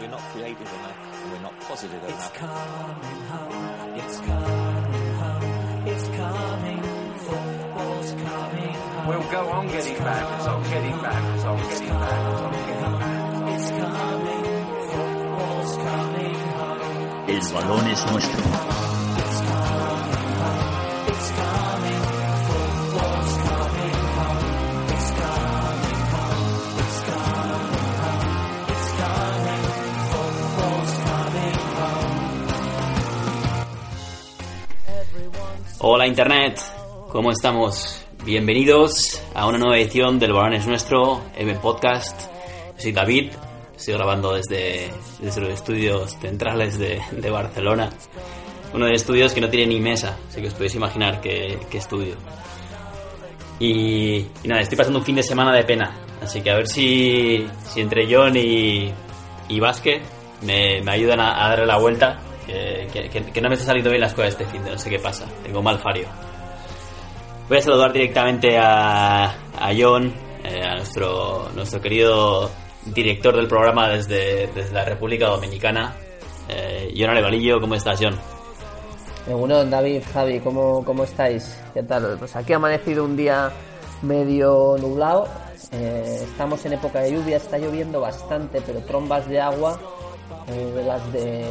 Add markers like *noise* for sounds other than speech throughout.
We're not creative enough. We're not positive It's enough. coming home. It's coming home. It's coming. Football's coming home. We'll go on getting back, on getting back, on getting back, on getting back. It's coming. Football's coming home. El balón es nuestro. Hola Internet, ¿cómo estamos? Bienvenidos a una nueva edición del Balón es Nuestro, M Podcast. Yo soy David, estoy grabando desde, desde los estudios centrales de, de Barcelona. Uno de estudios que no tiene ni mesa, así que os podéis imaginar qué, estudio. Y, y nada, estoy pasando un fin de semana de pena, así que a ver si, si entre John y, y Vázquez me, me ayudan a, a darle la vuelta, que, que- no me está saliendo bien las cosas este fin de, no sé qué pasa, tengo mal fario. Voy a saludar directamente a, a John, eh, a nuestro, nuestro querido director del programa desde, desde la República Dominicana. Eh, John Arevalillo, ¿cómo estás, John? Bueno, David, Javi, ¿cómo, ¿cómo estáis? ¿Qué tal? Pues aquí ha amanecido un día medio nublado. Eh, estamos en época de lluvia, está lloviendo bastante, pero trombas de agua, eh, de las de.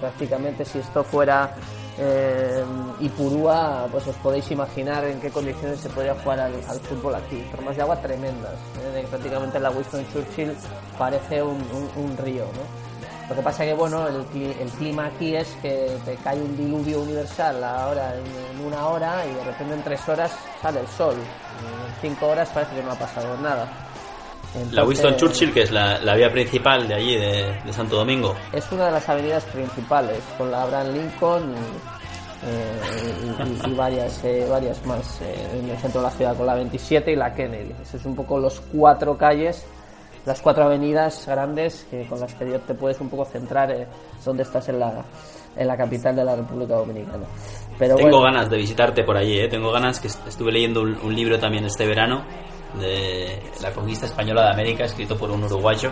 Prácticamente, si esto fuera eh, Ipurúa, pues os podéis imaginar en qué condiciones se podría jugar al, fútbol aquí. Trombas de agua tremendas. eh, prácticamente la Winston Churchill parece un, río. Lo que pasa que bueno, el, cli- el clima aquí es que te cae un diluvio universal ahora en, en una hora y de repente en tres horas sale el sol. En cinco horas parece que no ha pasado nada. La Entonces, Winston Churchill, que es la, la vía principal de allí, de, de Santo Domingo. Es una de las avenidas principales, con la Abraham Lincoln y, eh, y- y- y varias, eh, varias más eh, en el centro de la ciudad, con la 27 y la Kennedy. Esos son un poco los cuatro calles, las cuatro avenidas grandes que, con las que te puedes un poco centrar eh, donde estás en la, en la capital de la República Dominicana. Pero Tengo bueno, ganas de visitarte por allí, ¿eh? Tengo ganas, que est- estuve leyendo un, un libro también este verano de la conquista española de América, escrito por un uruguayo.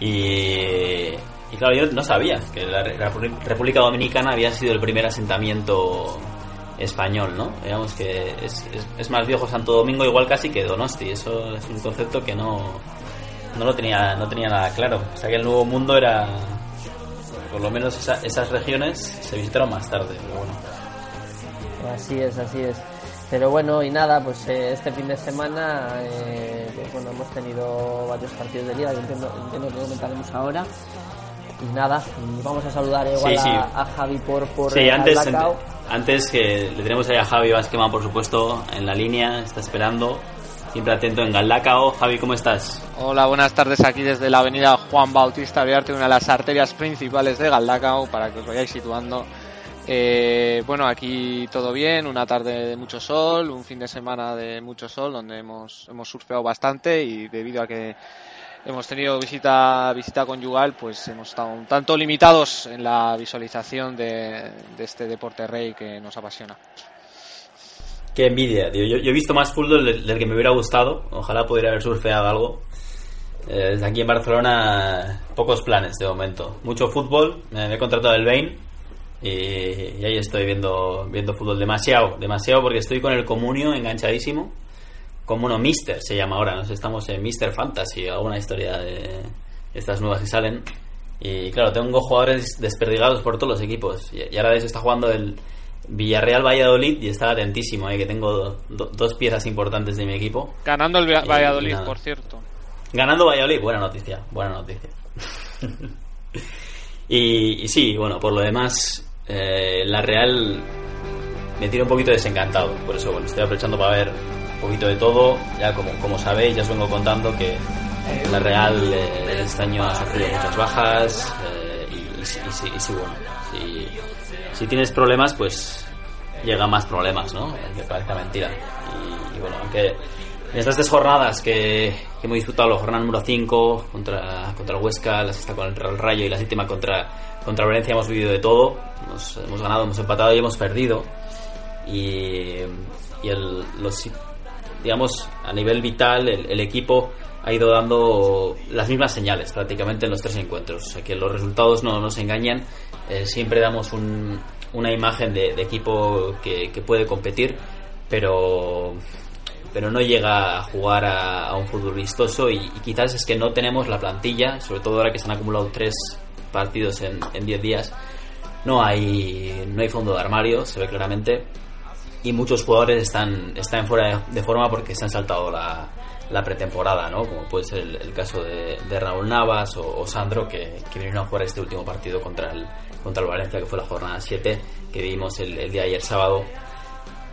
Y, y claro, yo no sabía que la, República Dominicana había sido el primer asentamiento español, ¿no? Digamos que es, es- es más viejo Santo Domingo, igual casi que Donosti. Eso es un concepto que no, no lo tenía, no tenía nada claro. O sea que el Nuevo Mundo era, por lo menos esa- esas regiones se visitaron más tarde, pero bueno. Así es, así es. Pero bueno, y nada, pues eh, este fin de semana eh, pues bueno, hemos tenido varios partidos de liga, que entiendo, entiendo que comentaremos ahora. Y nada, vamos a saludar igual Sí, sí. A, a Javi por, por Sí, antes, ante- antes que le tenemos ahí a Javi Vázquez, por supuesto, en la línea, está esperando, siempre atento en Galdacao. Javi, ¿cómo estás? Hola, buenas tardes aquí desde la avenida Juan Bautista Viarte, una de las arterias principales de Galdacao, para que os vayáis situando. Eh, bueno, aquí todo bien, una tarde de mucho sol, un fin de semana de mucho sol, donde hemos, hemos surfeado bastante y debido a que hemos tenido visita, visita conyugal, pues hemos estado un tanto limitados en la visualización de, este deporte rey que nos apasiona. Qué envidia, tío. Yo, he visto más fútbol del, que me hubiera gustado. Ojalá pudiera haber surfeado algo. Eh, desde aquí en Barcelona, pocos planes de momento. Mucho fútbol. Me he contratado el Bain. Y, y ahí estoy viendo, viendo fútbol demasiado. Demasiado porque estoy con el comunio enganchadísimo. Como uno, Mister se llama ahora. Nos estamos en Mister Fantasy. Alguna historia de estas nuevas que salen. Y claro, tengo jugadores desperdigados por todos los equipos. Y, y ahora eso está jugando el Villarreal Valladolid y estaba atentísimo, eh, que tengo do- dos piezas importantes de mi equipo. Ganando el y Valladolid, por cierto. Ganando Valladolid, buena noticia, buena noticia. *laughs* y, y sí, bueno, por lo demás, eh, la Real me tiene un poquito desencantado. Por eso, bueno, estoy aprovechando para ver un poquito de todo. Ya como, como sabéis, ya os vengo contando que la Real eh, este año ha sufrido muchas bajas. eh, y, y y y sí, bueno, si, si tienes problemas, pues llegan más problemas, ¿no? Que parezca mentira. Y, bueno, aunque en estas tres jornadas que, que hemos disputado, la jornada número 5 contra, contra el Huesca, la sexta contra el Rayo y la séptima contra, contra Valencia, hemos vivido de todo. Hemos, ganado, hemos empatado y hemos perdido. y, el, los, digamos, a nivel vital, el, equipo ha ido dando las mismas señales prácticamente en los tres encuentros. O sea que los resultados no nos engañan. Eh, siempre damos un- una imagen de, equipo que, puede competir, pero, pero no llega a jugar a, un fútbol vistoso y quizás es que no tenemos la plantilla, sobre todo ahora que se han acumulado tres partidos en en 10 días. No hay, no hay fondo de armario, se ve claramente y muchos jugadores están, están fuera de, forma porque se han saltado la, pretemporada, ¿no? Como puede ser el, caso de, Raúl Navas o, Sandro, que, vinieron a jugar este último partido contra el, contra el Valencia, que fue la jornada 7, que vimos el, día de ayer sábado.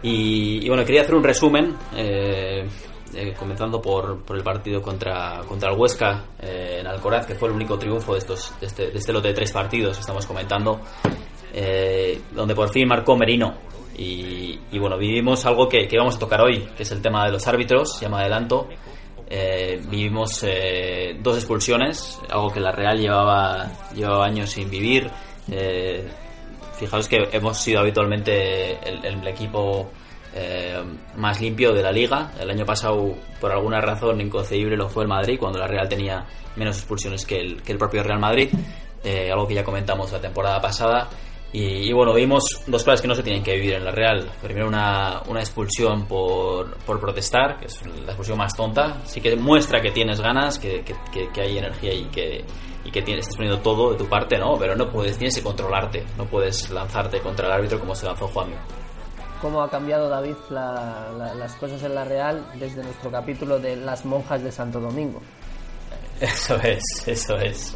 Y, y bueno, quería hacer un resumen, eh, eh, comenzando por, por el partido contra, contra el Huesca eh, en Alcoraz, que fue el único triunfo de, estos, de, este, de este lote de tres partidos que estamos comentando, eh, donde por fin marcó Merino. Y, bueno, vivimos algo que, que vamos a tocar hoy, que es el tema de los árbitros, llama adelanto. Eh, vivimos dos expulsiones, algo que la Real llevaba, llevaba años sin vivir. Fijaos que hemos sido habitualmente el equipo eh, más limpio de la liga. El año pasado, por alguna razón inconcebible, lo fue el Madrid, cuando la Real tenía menos expulsiones que el, que el propio Real Madrid, eh, algo que ya comentamos la temporada pasada. Y, y bueno, vimos dos cosas que no se tienen que vivir en la Real. Primero, una, una expulsión por, por protestar, que es la expulsión más tonta. Sí que muestra que tienes ganas, que, que, que- hay energía y que, y que tienes, estás poniendo todo de tu parte, ¿no? Pero no puedes, tienes que controlarte. No puedes lanzarte contra el árbitro como se lanzó Juan. ¿Cómo ha cambiado David la- la- las cosas en la Real desde nuestro capítulo de las monjas de Santo Domingo? Eso es, eso es.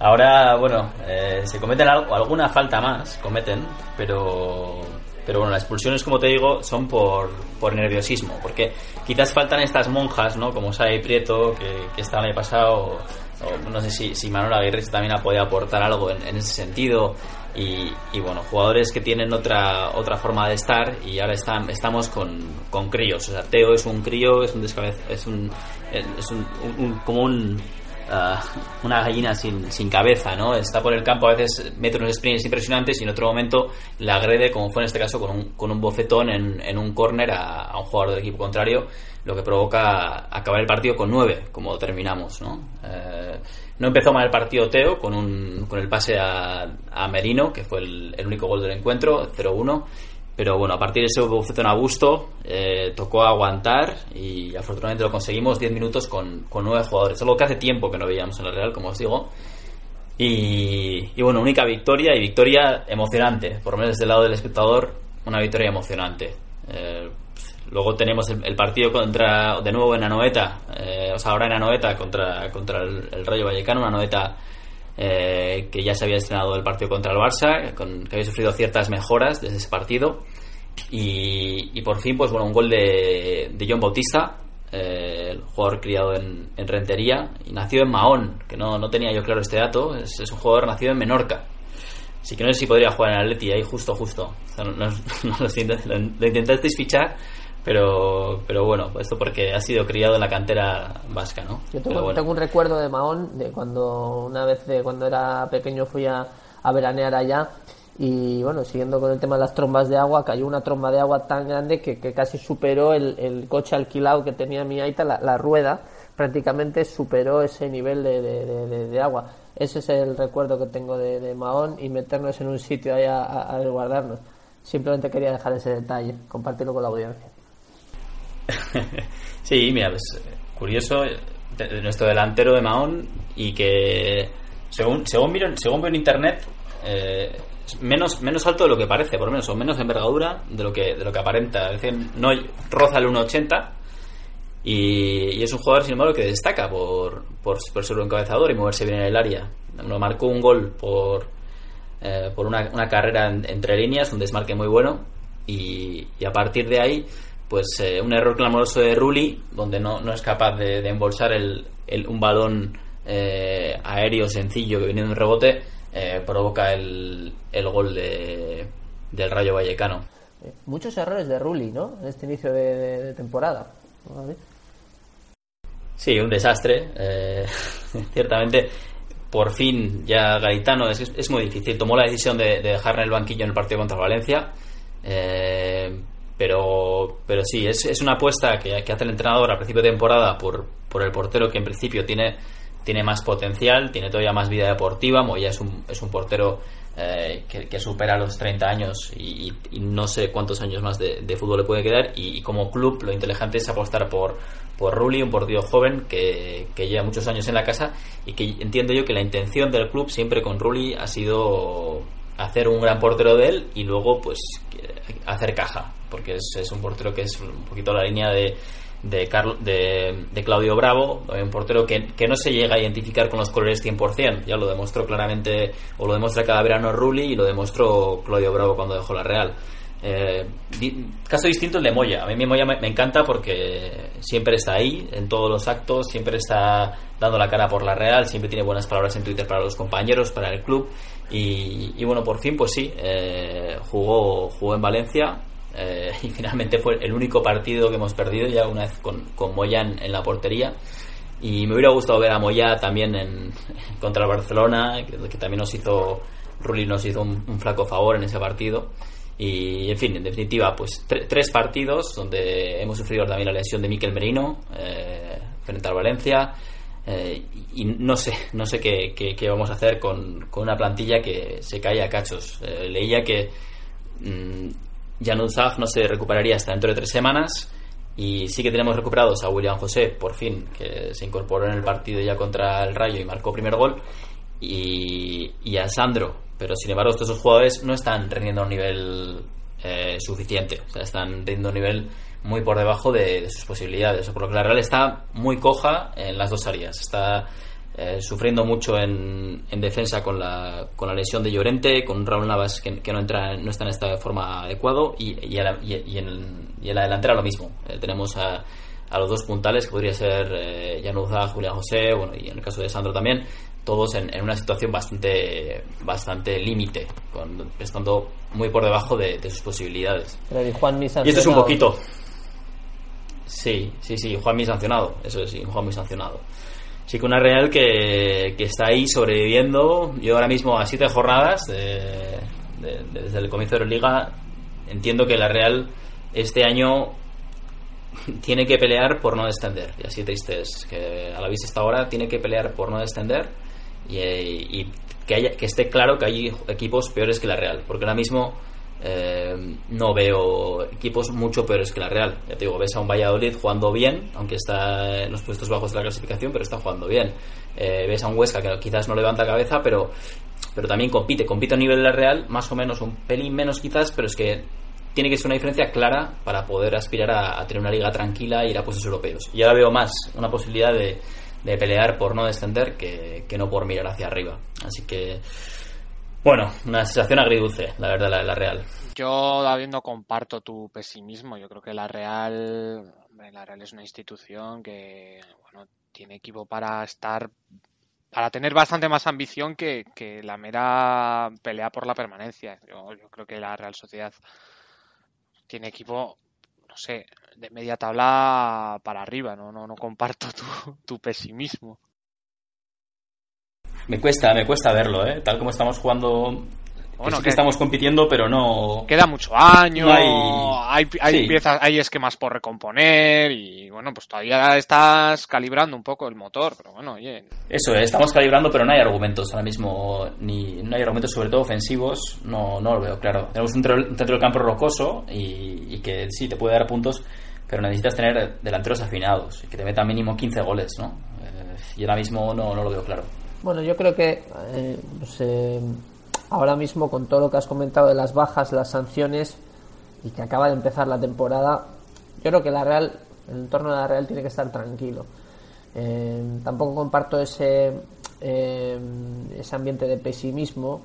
Ahora, bueno, eh, se cometen algo- alguna falta más, cometen, pero, pero bueno, las expulsiones, como te digo, son por, por nerviosismo, porque quizás faltan estas monjas, ¿no? Como Sai Prieto, que, que estaban ahí pasado, o no sé si, si Manuel Aguirre también ha podido aportar algo en, en ese sentido, y, y bueno, jugadores que tienen otra, otra forma de estar, y ahora están, estamos con, con críos, o sea, Teo es un crío, es un es un, es un, un- como un ah, una gallina sin, sin cabeza, ¿no? Está por el campo, a veces mete unos sprints impresionantes y en otro momento le agrede, como fue en este caso, con un, con un bofetón en, en un córner a, a un jugador del equipo contrario, lo que provoca acabar el partido con nueve, como terminamos, ¿no? Eh, no empezó mal el partido Teo con, un, con el pase a, Merino, que fue el, único gol del encuentro, 0-1. Pero bueno, a partir de ese bofetón a gusto, eh, tocó aguantar y afortunadamente lo conseguimos 10 minutos con, con 9 jugadores. Algo que hace tiempo que no veíamos en la Real, como os digo. Y, y bueno, única victoria y victoria emocionante. Por lo menos desde el lado del espectador, una victoria emocionante. Eh, luego tenemos el, partido contra, de nuevo en Anoeta, eh, o sea, ahora en Anoeta contra, contra el, el Rayo Vallecano, una Anoeta eh, que ya se había estrenado el partido contra el Barça, con, que había sufrido ciertas mejoras desde ese partido. Y, por fin, pues bueno, un gol de, de John Bautista, eh, el jugador criado en, en Rentería, y nació en Mahón, que no, no tenía yo claro este dato, es, un jugador nacido en Menorca. Así que no sé si podría jugar en Atleti ahí justo, justo. O no, *laughs* lo, lo intentasteis fichar, pero, pero bueno, esto porque ha sido criado en la cantera vasca, ¿no? Yo tengo, bueno. tengo un recuerdo de Mahón, de cuando una vez de cuando era pequeño fui a, a veranear allá y bueno, siguiendo con el tema de las trombas de agua, cayó una tromba de agua tan grande que, que casi superó el, el coche alquilado que tenía mi aita, la, la rueda, prácticamente superó ese nivel de, de- de- de- agua. Ese es el recuerdo que tengo de, de Mahón y meternos en un sitio ahí a, a, a resguardarnos. Simplemente quería dejar ese detalle, compartirlo con la audiencia. Sí, mira, pues curioso de- nuestro delantero de Mahón y que según según según veo en internet eh, menos menos alto de lo que parece, por lo menos o menos envergadura de lo que de lo que aparenta, es decir, no roza el 1.80 y, y es un jugador sin embargo que destaca por, por, ser un encabezador y moverse bien en el área. Nos marcó un gol por eh, por una, carrera en- entre líneas, un desmarque muy bueno y a partir de ahí pues eh, un error clamoroso de Rulli donde no, no es capaz de, de embolsar el, el- un balón eh, aéreo sencillo que viene de un rebote eh, provoca el, el gol de, del Rayo Vallecano. Muchos errores de Rulli, ¿no? En este inicio de, temporada. Sí, un desastre. *laughs* ciertamente, por fin ya Garitano es, es muy difícil. Tomó la decisión de, de dejar en el banquillo en el partido contra Valencia. eh, pero, pero sí, es, es una apuesta que, hace el entrenador a principio de temporada por, por el portero que en principio tiene, tiene más potencial, tiene todavía más vida deportiva. Moya es un, es un portero eh, que, supera los 30 años y, no sé cuántos años más de, fútbol le puede quedar. Y, y como club, lo inteligente es apostar por, por Rulli, un portero joven que, que lleva muchos años en la casa y que entiendo yo que la intención del club siempre con Rulli ha sido hacer un gran portero de él y luego pues hacer caja porque es, un portero que es un poquito la línea de de, Carlo- de Claudio Bravo, un portero que, que no se llega a identificar con los colores 100%, ya lo demostró claramente, o lo demuestra cada verano Rulli y lo demostró Claudio Bravo cuando dejó la Real. Eh, caso distinto el de Moya. A mí Moya me, encanta porque siempre está ahí en todos los actos, siempre está dando la cara por la Real, siempre tiene buenas palabras en Twitter para los compañeros, para el club. Y, y bueno, por fin, pues sí, eh, jugó, jugó en Valencia eh, *laughs* y finalmente fue el único partido que hemos perdido ya una vez con, Moya en, en la portería. Y me hubiera gustado ver a Moya también en, *laughs* contra el Barcelona, que, que también nos hizo, Rulli nos hizo un, un flaco favor en ese partido. Y en fin, en definitiva, pues tre- tres partidos donde hemos sufrido también la lesión de Miquel Merino eh, frente al Valencia. eh, y no sé, no sé qué, qué- qué vamos a hacer con, con una plantilla que se cae a cachos. Eh, leía que mm, Jan no se recuperaría hasta dentro de tres semanas. Y sí que tenemos recuperados a William José, por fin, que se incorporó en el partido ya contra el Rayo y marcó primer gol. Y, y a Sandro, pero sin embargo estos dos jugadores no están rendiendo a un nivel eh, suficiente, o sea, están rendiendo a un nivel muy por debajo de, sus posibilidades, por lo que la Real está muy coja en las dos áreas, está eh, sufriendo mucho en, en defensa con la, con la lesión de Llorente, con Raúl Navas que, no entra no está en esta forma adecuado y, en, la delantera lo mismo, Eh, tenemos a, a los dos puntales que podría ser eh, Januzaj, Julián José, bueno, y en el caso de Sandro también, todos en, en una situación bastante bastante límite, estando muy por debajo de, de sus posibilidades. Pero y Juan Mis Y esto es un poquito. Sí, sí, sí, Juan muy sancionado, eso es, sí, Juan muy sancionado. Sí que una Real que, que está ahí sobreviviendo. Yo ahora mismo a siete jornadas de- de- de- desde el comienzo de la liga entiendo que la Real este año *laughs* tiene que pelear por no descender. Y así triste es que a la vista hasta ahora tiene que pelear por no descender y, y que, haya, que esté claro que hay equipos peores que la Real. Porque ahora mismo eh, no veo equipos mucho peores que la Real. Ya te digo, ves a un Valladolid jugando bien, aunque está en los puestos bajos de la clasificación, pero está jugando bien. Eh, ves a un Huesca que quizás no levanta cabeza, pero, pero también compite. Compite a nivel de la Real, más o menos, un pelín menos quizás, pero es que tiene que ser una diferencia clara para poder aspirar a, a tener una liga tranquila e ir a puestos europeos. Y ahora veo más una posibilidad de, de pelear por no descender que, que no por mirar hacia arriba. Así que, bueno, una sensación agridulce, la verdad, la de la Real. Yo, David, no comparto tu pesimismo. Yo creo que la Real, la Real es una institución que, bueno, tiene equipo para estar, para tener bastante más ambición que, que la mera pelea por la permanencia. Yo, yo creo que la Real Sociedad tiene equipo, no sé, de media tabla para arriba. No, no, no comparto tu, tu pesimismo. Me cuesta, me cuesta verlo, ¿eh? Tal como estamos jugando. Que Bueno, sí que que- estamos compitiendo, pero no. Queda mucho año, No hay, hay- hay, sí. piezas, hay esquemas por recomponer y bueno, pues todavía estás calibrando un poco el motor, pero bueno, oye, Eso, estamos calibrando, pero no hay argumentos ahora mismo, ni no hay argumentos sobre todo ofensivos, no, no lo veo claro. Tenemos un, centro- un centro del campo rocoso y, y que sí, te puede dar puntos, pero necesitas tener delanteros afinados y que te metan mínimo 15 goles, ¿no? Eh, y ahora mismo no, no lo veo claro. Bueno, yo creo que eh, pues, eh, ahora mismo con todo lo que has comentado de las bajas, las sanciones y que acaba de empezar la temporada, yo creo que la Real, el entorno de la Real tiene que estar tranquilo. Eh, tampoco comparto ese, eh, ese ambiente de pesimismo.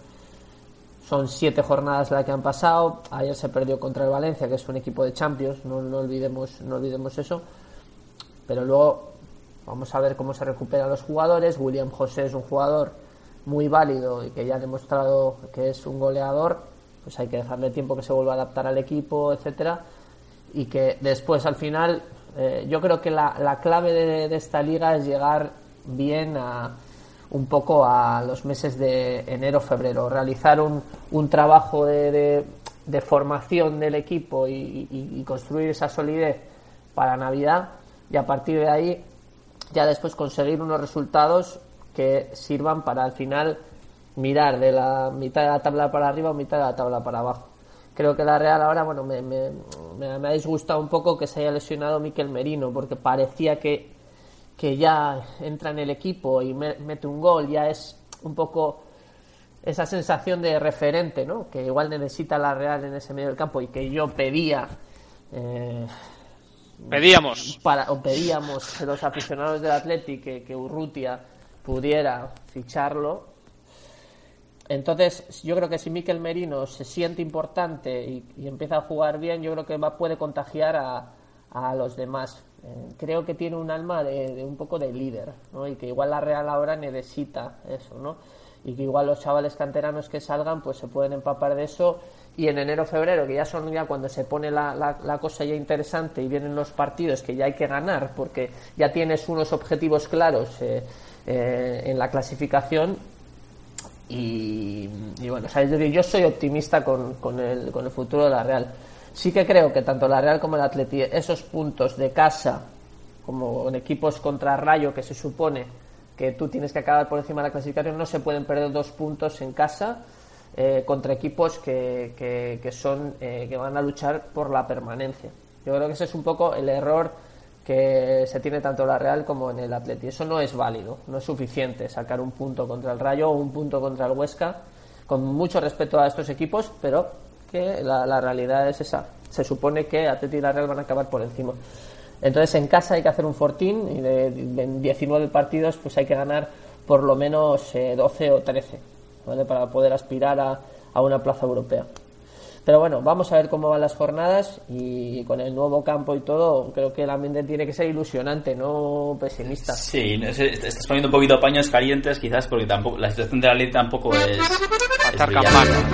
Son siete jornadas las que han pasado. Ayer se perdió contra el Valencia, que es un equipo de Champions. No, no olvidemos, no olvidemos eso. Pero luego vamos a ver cómo se recuperan los jugadores. William José es un jugador muy válido y que ya ha demostrado que es un goleador. Pues hay que dejarle tiempo que se vuelva a adaptar al equipo, etcétera. Y que después, al final, eh, yo creo que la, la clave de, esta liga es llegar bien a un poco a los meses de enero, febrero, realizar un, un trabajo de, de, formación del equipo y construir esa solidez para Navidad y a partir de ahí ya después conseguir unos resultados que sirvan para al final mirar de la mitad de la tabla para arriba o mitad de la tabla para abajo. Creo que la Real ahora, bueno, me, me, me- me ha disgustado un poco que se haya lesionado Miquel Merino, porque parecía que, que ya entra en el equipo y me- mete un gol, ya es un poco esa sensación de referente, ¿no? Que igual necesita la Real en ese medio del campo y que yo pedía eh, Pedíamos. para, o pedíamos los aficionados del Athletic que, que Urrutia pudiera ficharlo. Entonces, yo creo que si Miquel Merino se siente importante y, empieza a jugar bien, yo creo que va, puede contagiar a, a los demás. Eh, creo que tiene un alma de, un poco de líder, ¿no? Y que igual la Real ahora necesita eso, ¿no? Y que igual los chavales canteranos que salgan, pues se pueden empapar de eso. Y en enero, febrero, que ya son ya cuando se pone la, la- la cosa ya interesante y vienen los partidos que ya hay que ganar, porque ya tienes unos objetivos claros eh, eh, en la clasificación, y, y bueno, o yo soy optimista con, con, el, con el futuro de la Real. Sí que creo que tanto la Real como el Atleti, esos puntos de casa, como en equipos contra Rayo, que se supone que tú tienes que acabar por encima de la clasificación, no se pueden perder dos puntos en casa eh, contra equipos que, que, que son eh, que van a luchar por la permanencia. Yo creo que ese es un poco el error que se tiene tanto la Real como en el Atleti. Eso no es válido, no es suficiente sacar un punto contra el Rayo o un punto contra el Huesca, con mucho respeto a estos equipos, pero que la, realidad es esa. Se supone que Atleti y la Real van a acabar por encima. Entonces en casa hay que hacer un fortín y de, de 19 partidos pues hay que ganar por lo menos eh, 12 o 13 ¿vale? para poder aspirar a, a una plaza europea. Pero bueno, vamos a ver cómo van las jornadas y con el nuevo campo y todo, creo que el ambiente tiene que ser ilusionante, no pesimista. Sí, no estás poniendo un poquito paños calientes quizás porque tampoco la situación de la ley tampoco es... campana.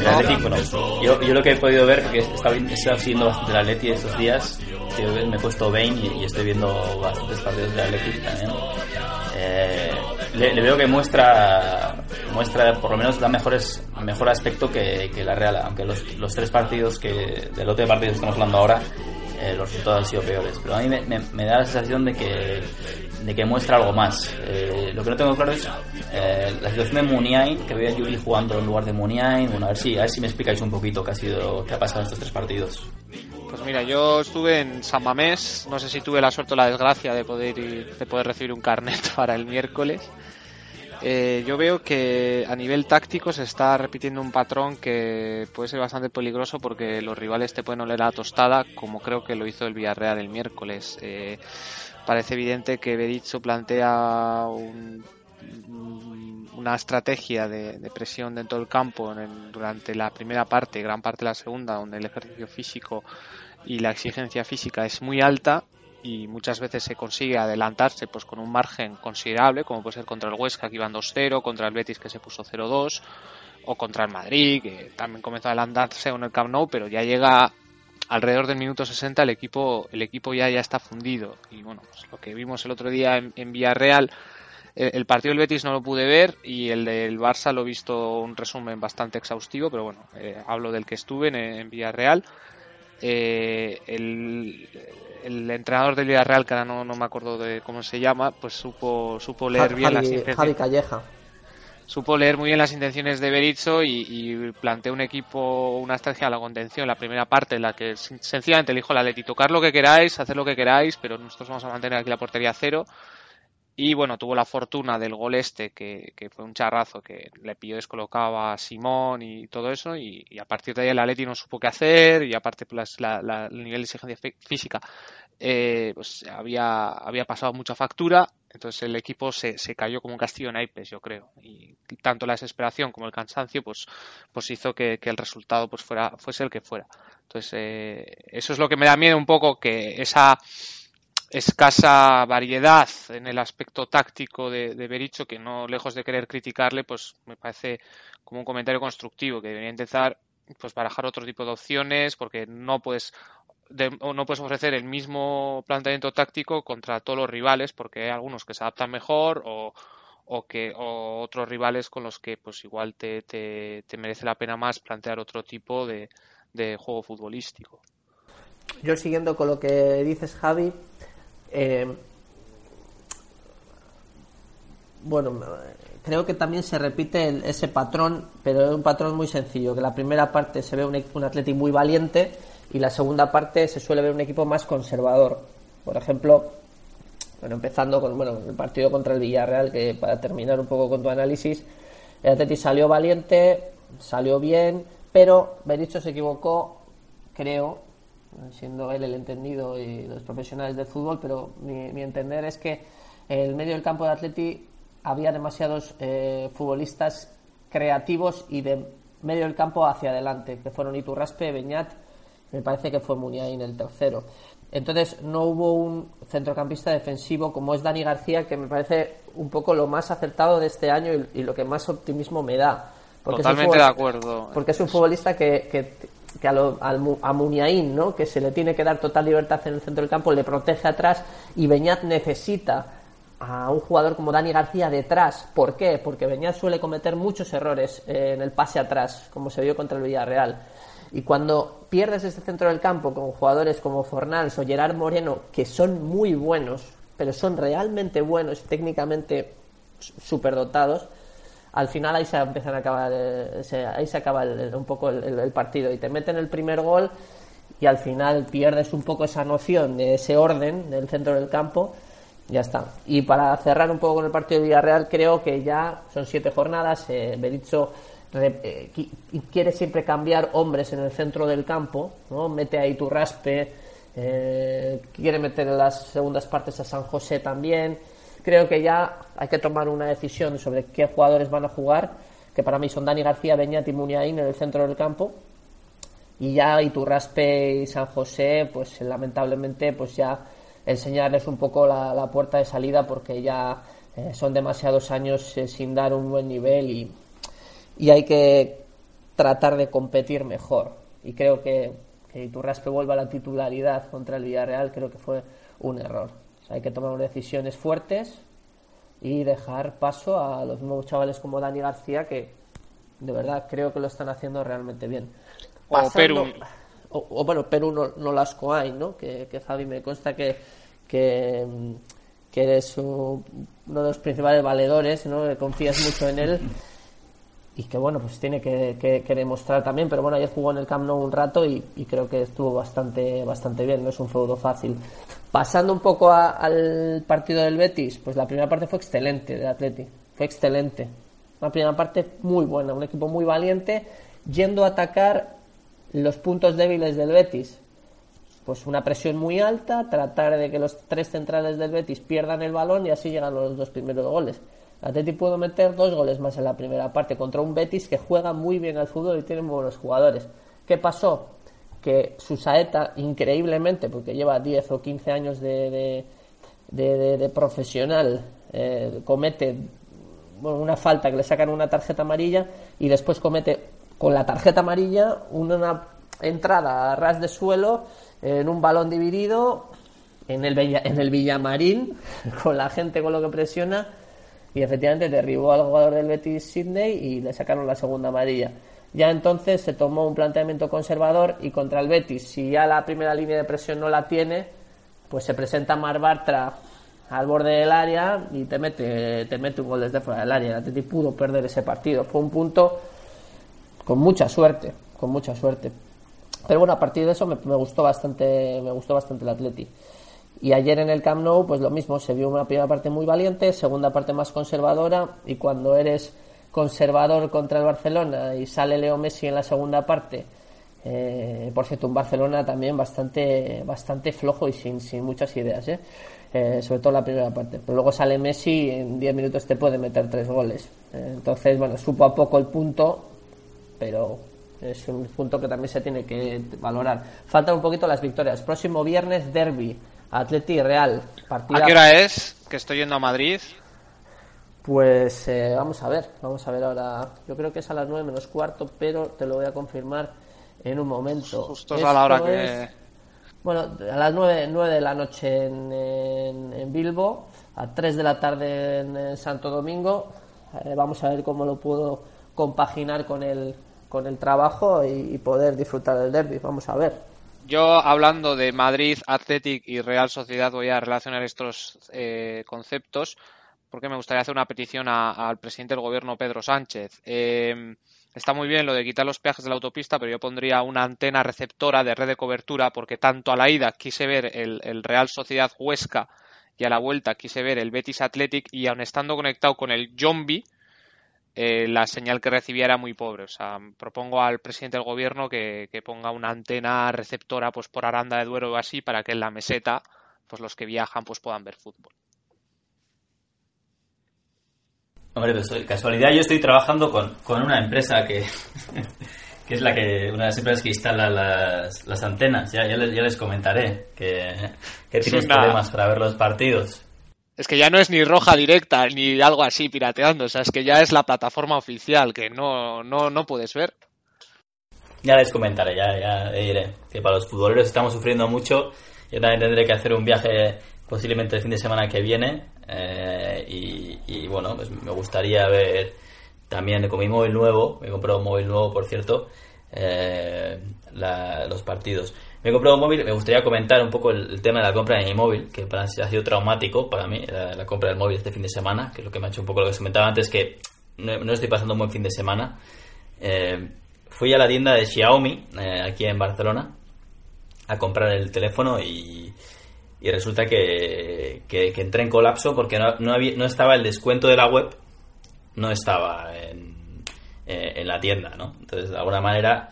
El Atleti, bueno, yo, yo lo que he podido ver, porque he estado, he estado siguiendo bastante el Atleti estos días, yo me he puesto Bane y, y estoy viendo bastantes partidos del Atleti también. Eh, le, le veo que muestra, muestra por lo menos da mejor aspecto que, que la Real, aunque los, los tres partidos que, del lote de partidos que estamos hablando ahora, eh, los resultados han sido peores. Pero a mí me, me- me da la sensación de que, de que muestra algo más. Eh, lo que no tengo claro es eh, la situación de Muniain, que veo a Yuri jugando en lugar de Muniain. Bueno, a ver si, a ver si me explicáis un poquito qué ha sido, qué ha pasado en estos tres partidos. Pues mira, yo estuve en San Mamés, no sé si tuve la suerte o la desgracia de poder ir- de poder recibir un carnet *laughs* para el miércoles. Eh, yo veo que a nivel táctico se está repitiendo un patrón que puede ser bastante peligroso porque los rivales te pueden oler a tostada, como creo que lo hizo el Villarreal el miércoles. Eh, parece evidente que Berizzo plantea un- un- una estrategia de, de presión dentro del campo en durante la primera parte, gran parte de la segunda, donde el ejercicio físico y la exigencia física es muy alta y muchas veces se consigue adelantarse pues con un margen considerable, como puede ser contra el Huesca que iban 2-0, contra el Betis que se puso 0-2 o contra el Madrid que también comenzó a adelantarse en el Camp Nou, pero ya llega alrededor del minuto 60 el equipo el equipo ya ya está fundido y bueno, pues lo que vimos el otro día en, Villarreal el, el partido del Betis no lo pude ver y el del Barça lo he visto un resumen bastante exhaustivo, pero bueno, eh, hablo del que estuve en, en Villarreal. Eh, el, el entrenador del Villarreal, que ahora no, no me acuerdo de cómo se llama, pues supo, supo leer bien las intenciones Javi Calleja. supo leer muy bien las intenciones de Berizzo y, y planteó un equipo, una estrategia a la contención, la primera parte en la que sen- sencillamente le dijo al Atleti, tocar lo que queráis, hacer lo que queráis, pero nosotros vamos a mantener aquí la portería a cero. Y bueno, tuvo la fortuna del gol este, que, que fue un charrazo, que le pilló descolocado a Simón y todo eso, y, a partir de ahí el Atleti no supo qué hacer, y aparte pues, la- el nivel de exigencia fí- física eh, pues había, había pasado mucha factura, entonces el equipo se, se cayó como un castillo en naipes, yo creo. Y tanto la desesperación como el cansancio, pues, pues hizo que, que el resultado pues fuera, fuese el que fuera. Entonces, eh, eso es lo que me da miedo un poco, que esa escasa variedad en el aspecto táctico de, de Bericho, que no lejos de querer criticarle, pues me parece como un comentario constructivo, que debería intentar pues barajar otro tipo de opciones, porque no puedes de- no puedes ofrecer el mismo planteamiento táctico contra todos los rivales porque hay algunos que se adaptan mejor o, o que o otros rivales con los que pues igual te, te, te merece la pena más plantear otro tipo de, de juego futbolístico. Yo siguiendo con lo que dices, Javi, eh, bueno, creo que también se repite ese patrón, pero es un patrón muy sencillo, que la primera parte se ve un, un Atleti muy valiente y la segunda parte se suele ver un equipo más conservador. Por ejemplo, bueno, empezando con bueno, el partido contra el Villarreal, que para terminar un poco con tu análisis, el Atleti salió valiente, salió bien, pero Bericho se equivocó, creo, siendo él el entendido y los profesionales del fútbol, pero mi, mi entender es que el medio del campo de Atleti había demasiados eh, futbolistas creativos y de medio del campo hacia adelante, que fueron Iturraspe, Beñat, me parece que fue Muniain el tercero. Entonces no hubo un centrocampista defensivo como es Dani García, que me parece un poco lo más acertado de este año y, y lo que más optimismo me da. un Totalmente de acuerdo. porque es un futbolista que, que, que a, lo- a Muniain, ¿no? que se le tiene que dar total libertad en el centro del campo, le protege atrás y Beñat necesita a un jugador como Dani García detrás. ¿Por qué? Porque Beñat suele cometer muchos errores eh, en el pase atrás, como se vio contra el Villarreal. Y cuando pierdes este centro del campo con jugadores como Fornals o Gerard Moreno, que son muy buenos, pero son realmente buenos técnicamente superdotados, al final ahí se empiezan a acabar eh, ahí se acaba el- un poco el, partido. Y te meten el primer gol y al final pierdes un poco esa noción de ese orden del centro del campo. Ya está. Y para cerrar un poco con el partido de Villarreal creo que ya son siete jornadas eh, eh, quiere siempre cambiar hombres en el centro del campo ¿no? mete a Iturraspe eh, quiere meter en las segundas partes a San José también creo que ya hay que tomar una decisión sobre qué jugadores van a jugar, que para mí son Dani García, Beñat y Muniain en el centro del campo. Y ya Iturraspe y San José, pues lamentablemente, pues ya enseñarles un poco la, la puerta de salida porque ya eh, son demasiados años eh, sin dar un buen nivel y, y hay que tratar de competir mejor. Y creo que que Iturraspe vuelva a la titularidad contra el Villarreal, creo que fue un error. Hay que tomar decisiones fuertes y dejar paso a los nuevos chavales como Dani García, que de verdad creo que lo están haciendo realmente bien. O Perú. O, o, bueno, Perú no, no las coay, ¿no? Que, que Javi me consta que, que, que eres un- uno de los principales valedores, ¿no? Que confías mucho en él *laughs* y que bueno pues tiene que, que- que demostrar también pero bueno ayer jugó en el Camp Nou un rato y, creo que estuvo bastante bastante bien no es un feudo fácil. Pasando un poco a- al partido del Betis pues la primera parte fue excelente del Atleti fue excelente. Una primera parte muy buena un equipo muy valiente yendo a atacar los puntos débiles del Betis. Pues una presión muy alta, tratar de que los tres centrales del Betis pierdan el balón y así llegan los dos primeros goles. Atleti pudo meter dos goles más en la primera parte contra un Betis que juega muy bien al fútbol y tiene buenos jugadores. ¿Qué pasó? Que su saeta, increíblemente, porque lleva 10 o 15 años de, profesional, eh, comete una falta que le sacan una tarjeta amarilla y después comete con la tarjeta amarilla una entrada a ras de suelo en un balón dividido en el, en el Villamarín *laughs* con la gente con lo que presiona y efectivamente derribó al jugador del Betis Sydney y le sacaron la segunda amarilla. Ya entonces se tomó un planteamiento conservador y contra el Betis, si ya la primera línea de presión no la tiene, pues se presenta Mar Bartra al borde del área y te mete, te mete un gol desde fuera del área. El Atleti pudo perder ese partido. Fue un punto con mucha suerte, con mucha suerte. Pero bueno, a partir de eso me, me gustó bastante, me gustó bastante el Atleti. Y ayer en el Camp Nou, pues lo mismo, se vio una primera parte muy valiente, segunda parte más conservadora, y cuando eres conservador contra el Barcelona y sale Leo Messi en la segunda parte, eh, por cierto, un Barcelona también bastante, bastante flojo y sin, sin muchas ideas, ¿eh? Eh, sobre todo la primera parte. Pero luego sale Messi y en 10 minutos te puede meter tres goles. Eh, entonces, bueno, supo a poco el punto, pero es un punto que también se tiene que valorar. Faltan un poquito las victorias. Próximo viernes, Derby, Atleti Real. Partida, ¿A qué hora es? Que estoy yendo a Madrid. Pues eh, vamos a ver, vamos a ver ahora. Yo creo que es a las 9 menos cuarto, pero te lo voy a confirmar en un momento. Justo a la hora que... Bueno, a las 9, nueve de la noche en, en- en Bilbo, a 3 de la tarde en, en Santo Domingo. Eh, vamos a ver cómo lo puedo compaginar con el, con el trabajo y, y poder disfrutar del derby. Vamos a ver. Yo, hablando de Madrid, Athletic y Real Sociedad, voy a relacionar estos eh, conceptos porque me gustaría hacer una petición al presidente del gobierno, Pedro Sánchez. Eh, está muy bien lo de quitar los peajes de la autopista, pero yo pondría una antena receptora de red de cobertura porque tanto a la ida quise ver el, el Real Sociedad Huesca y a la vuelta quise ver el Betis Athletic y aun estando conectado con el Jombi, eh, la señal que recibía era muy pobre. O sea, propongo al presidente del gobierno que, que ponga una antena receptora pues por Aranda de Duero o así para que en la meseta pues los que viajan pues puedan ver fútbol. Hombre, pues casualidad yo estoy trabajando con, con una empresa que, *laughs* que es la que una de las empresas que instala las, las antenas. Ya, ya, les, ya les comentaré que, que Es tienes problemas para ver los partidos. Es que ya no es ni roja directa ni algo así pirateando, o sea, es que ya es la plataforma oficial que no, no, no puedes ver. Ya les comentaré, ya, ya diré. Que para los futboleros estamos sufriendo mucho. Yo también tendré que hacer un viaje posiblemente el fin de semana que viene. eh, y, y, bueno, pues me gustaría ver también con mi móvil nuevo, me he comprado un móvil nuevo por cierto, eh, la- los partidos. Me he comprado un móvil, me gustaría comentar un poco el, el tema de la compra de mi móvil, que para, ha sido traumático para mí, la, la compra del móvil este fin de semana, que es lo que me ha hecho un poco lo que os comentaba antes, que no, no estoy pasando un buen fin de semana. Eh, fui a la tienda de Xiaomi, eh, aquí en Barcelona, a comprar el teléfono y, y resulta que, que- que entré en colapso porque no, no, había- no estaba el descuento de la web, no estaba en, eh, en la tienda, ¿no? Entonces, de alguna manera,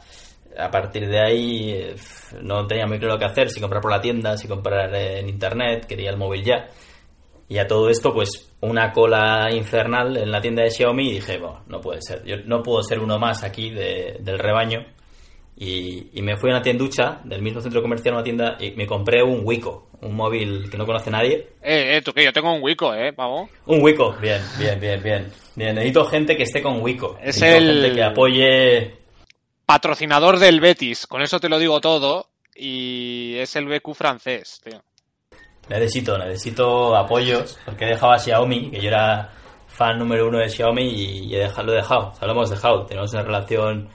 a partir de ahí eh, no tenía muy claro qué hacer, si comprar por la tienda, si comprar en internet, quería el móvil ya. Y a todo esto, pues una cola infernal en la tienda de Xiaomi y dije, bueno, no puede ser, yo no puedo ser uno más aquí de- del rebaño. Y, y me fui a una tienducha del mismo centro comercial, una tienda, y me compré un Wico, un móvil que no conoce nadie. Eh, eh, tú que yo tengo un Wico, eh, vamos. Un Wico, bien, bien, bien, bien. Bien, necesito gente que esté con Wico. Es necesito el- gente que apoye Patrocinador del Betis, con eso te lo digo todo. Y es el BQ francés, tío. Necesito, necesito apoyos, porque he dejado a Xiaomi, que yo era fan número uno de Xiaomi y he dejado, lo he dejado, o sea, lo hemos dejado. Tenemos una relación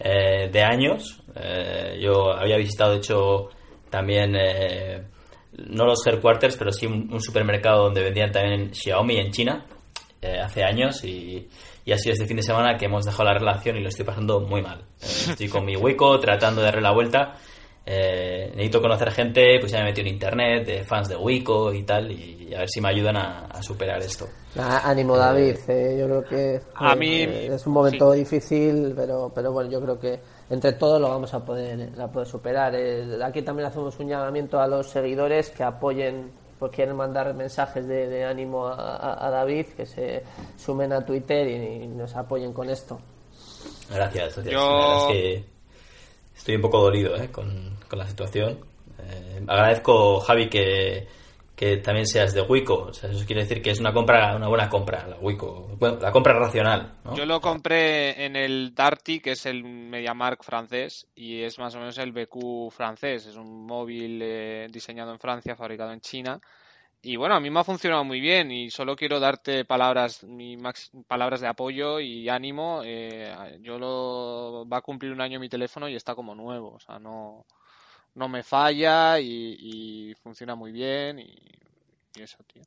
eh, de años. Eh, yo había visitado, hecho, también, eh, no los headquarters, pero sí un, un supermercado donde vendían también Xiaomi en China eh, hace años y, y ha sido este fin de semana que hemos dejado la relación y lo estoy pasando muy mal. Eh, estoy con mi hueco tratando de darle la vuelta. Eh, necesito conocer gente, pues ya me he metido en internet, de fans de Wico y tal, y a ver si me ayudan a, a superar esto. Ah, ánimo David, eh, yo creo que A joder, mí- eh, es un momento difícil, pero, pero bueno, yo creo que entre todos lo vamos a poder, a poder superar. Eh, aquí también hacemos un llamamiento a los seguidores que apoyen, pues quieren mandar mensajes de, de ánimo a, a- a David, que se sumen a Twitter y, y nos apoyen con esto. Gracias, gracias. Yo- La verdad es que estoy un poco dolido ¿eh? con, con la situación. Eh, agradezco, Javi, que, que también seas de Wico. O sea, eso quiere decir que es una compra, una buena compra, la Wico. Bueno, la compra racional. Yo lo compré en el Darty, que es el MediaMark francés, y es más o menos el BQ francés. Es un móvil eh, diseñado en Francia, fabricado en China. Y bueno, a mí me ha funcionado muy bien y solo quiero darte palabras, mi max- palabras de apoyo y ánimo. Eh, yo lo va a cumplir un año mi teléfono y está como nuevo, o sea, no, no me falla y, funciona muy bien y, y eso, tío.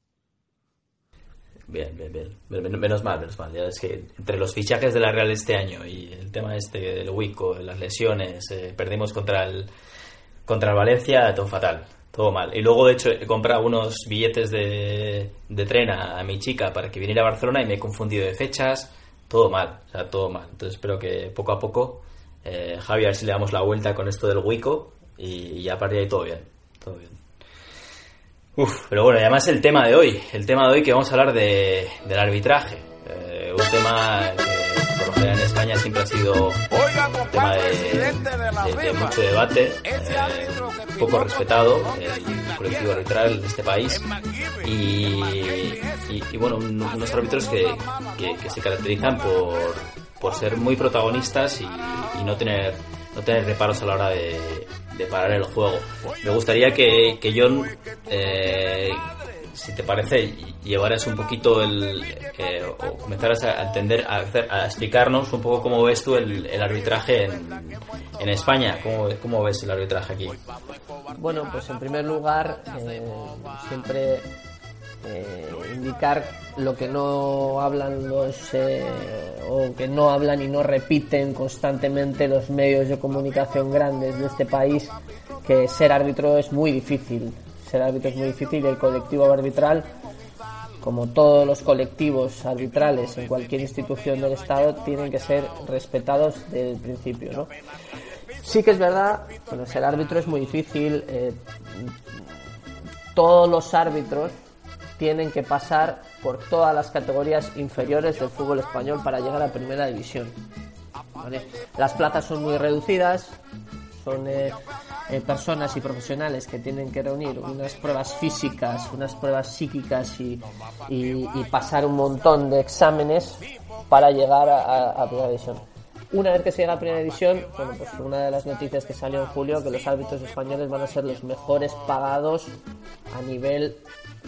Bien, bien, bien. Men- Menos mal, menos mal. Ya es que entre los fichajes de la Real este año y el tema este del Wico, las lesiones, eh, perdimos contra el contra el Valencia, todo fatal, todo mal. Y luego, de hecho, he comprado unos billetes de, de tren a, mi chica para que viniera a Barcelona y me he confundido de fechas, todo mal, todo mal. Entonces espero que poco a poco, eh, Javi, a ver si le damos la vuelta con esto del Wico y, y a partir de ahí todo bien, todo bien. Uf, pero bueno, y además el tema de hoy, el tema de hoy que vamos a hablar de, del arbitraje. Eh, un tema que España siempre ha sido un tema de, mucho debate, eh, poco respetado, el colectivo arbitral de este país. Y, y- y, bueno, un- unos árbitros que, que- que se caracterizan por, por ser muy protagonistas y, y no tener no tener reparos a la hora de, de parar el juego. Me gustaría que, que John, eh, si te parece, llevaras un poquito el. eh, o comenzaras a entender, a, hacer- a explicarnos un poco cómo ves tú el, el arbitraje en, en España. ¿Cómo, ¿Cómo ves el arbitraje aquí? Bueno, pues en primer lugar, eh, siempre eh, indicar lo que no hablan los eh, o que no hablan y no repiten constantemente los medios de comunicación grandes de este país, que ser árbitro es muy difícil. Ser árbitro es muy difícil y el colectivo arbitral como todos los colectivos arbitrales en cualquier institución del Estado, tienen que ser respetados desde el principio, ¿no? Sí que es verdad, bueno, ser árbitro es muy difícil. eh, todos los árbitros tienen que pasar por todas las categorías inferiores del fútbol español para llegar a primera división. Las plazas son muy reducidas, son eh, eh, personas y profesionales que tienen que reunir unas pruebas físicas, unas pruebas psíquicas y, y- y pasar un montón de exámenes para llegar a, a- primera división. Una vez que se llega a primera división, bueno, pues una de las noticias que salió en julio que los árbitros españoles van a ser los mejores pagados a nivel,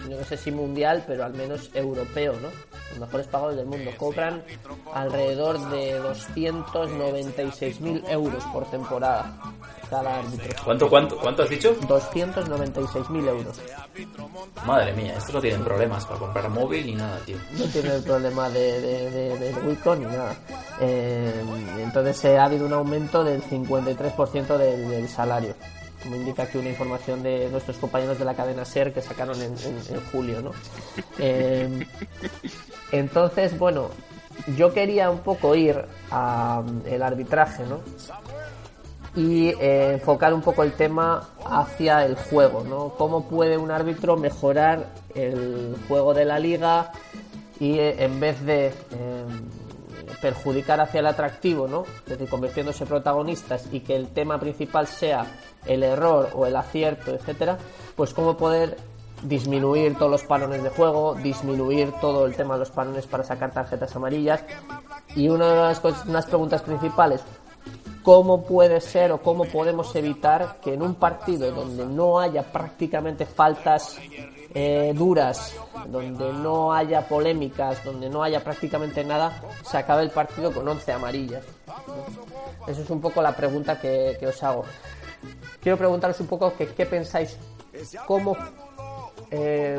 yo no sé si mundial, pero al menos europeo, ¿no? Los mejores pagados del mundo. Cobran alrededor de 296.000 euros por temporada cada árbitro. ¿Cuánto, cuánto, cuánto has dicho? 296.000 euros. Madre mía, estos no tienen problemas para comprar móvil ni nada, tío. no tiene el problema de, de, de, ni nada. Eh, entonces eh, ha habido un aumento del 53% del, del salario, como indica aquí una información de nuestros compañeros de la cadena SER que sacaron en, julio. ¿no? Eh, entonces, bueno, yo quería un poco ir al arbitraje, ¿no? y eh, enfocar un poco el tema hacia el juego, ¿no? Cómo puede un árbitro mejorar el juego de la liga y eh, en vez de eh, perjudicar hacia el atractivo, ¿no? Es decir, convirtiéndose protagonistas y que el tema principal sea el error o el acierto, etcétera, pues cómo poder disminuir todos los parones de juego, disminuir todo el tema de los parones para sacar tarjetas amarillas y una de las, cosas- unas preguntas principales cómo puede ser o cómo podemos evitar que en un partido donde no haya prácticamente faltas eh, duras, donde no haya polémicas, donde no haya prácticamente nada, se acabe el partido con 11 amarillas. ¿no? Eso es un poco la pregunta que, que os hago. Quiero preguntaros un poco que, qué pensáis, cómo, eh,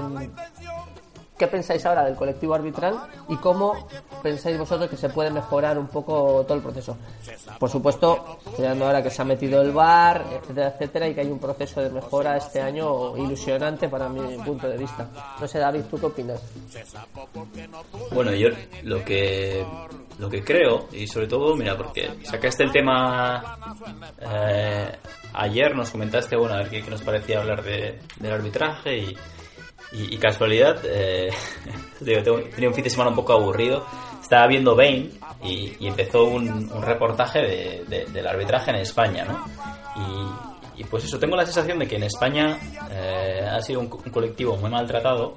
qué pensáis ahora del colectivo arbitral y cómo pensáis vosotros que se puede mejorar un poco todo el proceso. Por supuesto, mirando ahora que se ha metido el VAR, etcétera, etcétera, y que hay un proceso de mejora este año ilusionante para mi punto de vista. No sé, David, ¿tú qué opinas? Bueno, yo lo que lo que creo, y sobre todo, mira, porque sacaste el tema eh, ayer, nos comentaste, bueno, a ver qué, qué nos parecía hablar de, del arbitraje y, y, casualidad, eh, *laughs* tenía un fin de semana un poco aburrido, estaba viendo Bain y, empezó un, reportaje de- de- del arbitraje en España, ¿no? Y, pues eso, tengo la sensación de que en España eh, ha sido un, co- un colectivo muy maltratado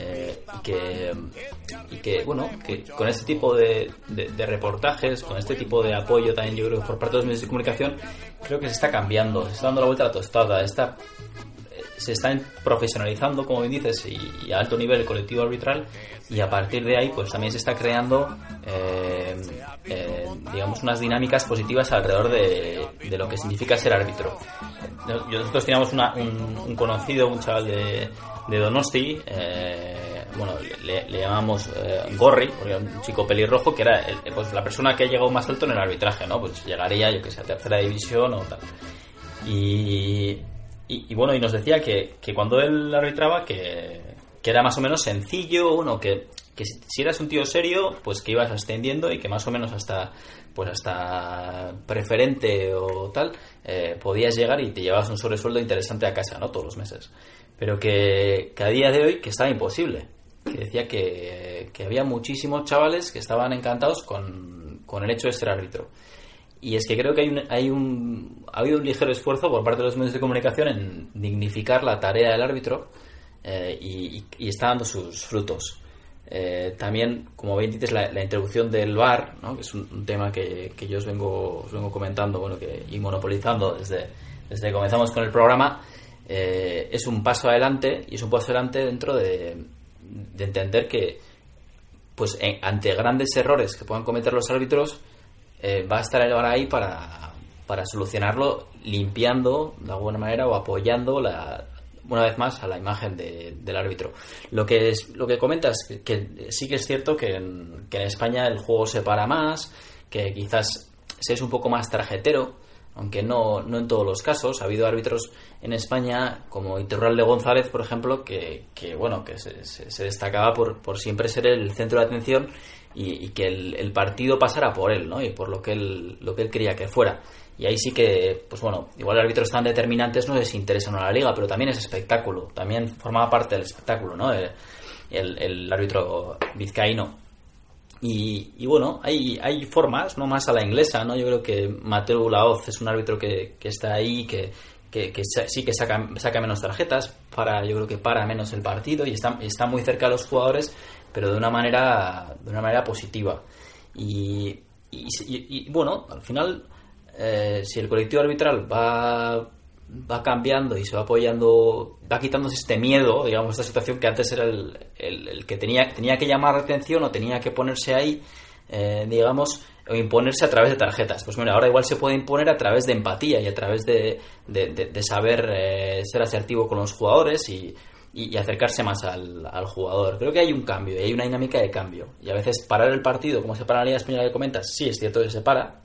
eh, que y que bueno que con este tipo de, de- reportajes con este tipo de apoyo también yo creo por parte de los medios de comunicación creo que se está cambiando se está dando la vuelta a la tostada está se está profesionalizando como bien dices y, y a alto nivel el colectivo arbitral y a partir de ahí pues también se está creando eh, eh, digamos unas dinámicas positivas alrededor de, de lo que significa ser árbitro. Nosotros teníamos una- un, un conocido un chaval de, de Donosti eh, bueno le, le llamamos eh, Gorri porque era un chico pelirrojo que era el- pues, la persona que ha llegado más alto en el arbitraje no pues llegaría yo que sé a tercera división o tal. Y, y, y bueno, y nos decía que, que cuando él arbitraba que, que era más o menos sencillo, bueno, que, que si eras un tío serio, pues que ibas ascendiendo y que más o menos hasta pues hasta preferente o tal, eh, podías llegar y te llevabas un sobresueldo interesante a casa, ¿no? Todos los meses. Pero que, que a día de hoy que estaba imposible. Que decía que, que había muchísimos chavales que estaban encantados con, con el hecho de ser árbitro. Y es que creo que hay un, hay un, ha habido un ligero esfuerzo por parte de los medios de comunicación en dignificar la tarea del árbitro eh, y, y- está dando sus frutos. Eh, también, como bien dices, la, introducción del VAR, ¿no? que es un, tema que, que yo os vengo, vengo comentando bueno, y monopolizando desde, desde que comenzamos con el programa, eh, es un paso adelante y es un paso adelante dentro de, de entender que pues en- ante grandes errores que puedan cometer los árbitros eh, va a estar VAR ahí para, para solucionarlo limpiando de alguna manera o apoyando una vez más a la imagen de- del árbitro. Lo que es, lo que comentas que, sí que es cierto que en, que en España el juego se para más, que quizás se es un poco más tarjetero, aunque no, no en todos los casos. Ha habido árbitros en España, como Iturralde González, por ejemplo, que, que, bueno, que se, se- se destacaba por, por siempre ser el centro de atención y, y que el, partido pasara por él, ¿no? Y por lo que él, lo que él quería que fuera. Y ahí sí que, pues bueno, igual árbitros tan determinantes no les interesan a la liga, pero también es espectáculo, también formaba parte del espectáculo, ¿no? El, el- árbitro vizcaíno. Y, y bueno, hay, hay formas, no más a la inglesa, ¿no? Yo creo que Mateo Laoz es un árbitro que, que está ahí, que, que, que sí que saca, saca menos tarjetas, para, yo creo que para menos el partido y está, está muy cerca de los jugadores, pero de una manera, de una manera positiva. Y, bueno, al final, eh, si el colectivo arbitral va va cambiando y se va apoyando, va quitándose este miedo, digamos, esta situación que antes era el, el- el que tenía, tenía que llamar la atención o tenía que ponerse ahí, eh, digamos, o imponerse a través de tarjetas. Pues mira, ahora igual se puede imponer a través de empatía y a través de- de saber eh, ser asertivo con los jugadores y, y- y acercarse más al, al jugador. Creo que hay un cambio y hay una dinámica de cambio. Y a veces parar el partido, como se para la Liga Española que comentas, sí, es cierto que se para,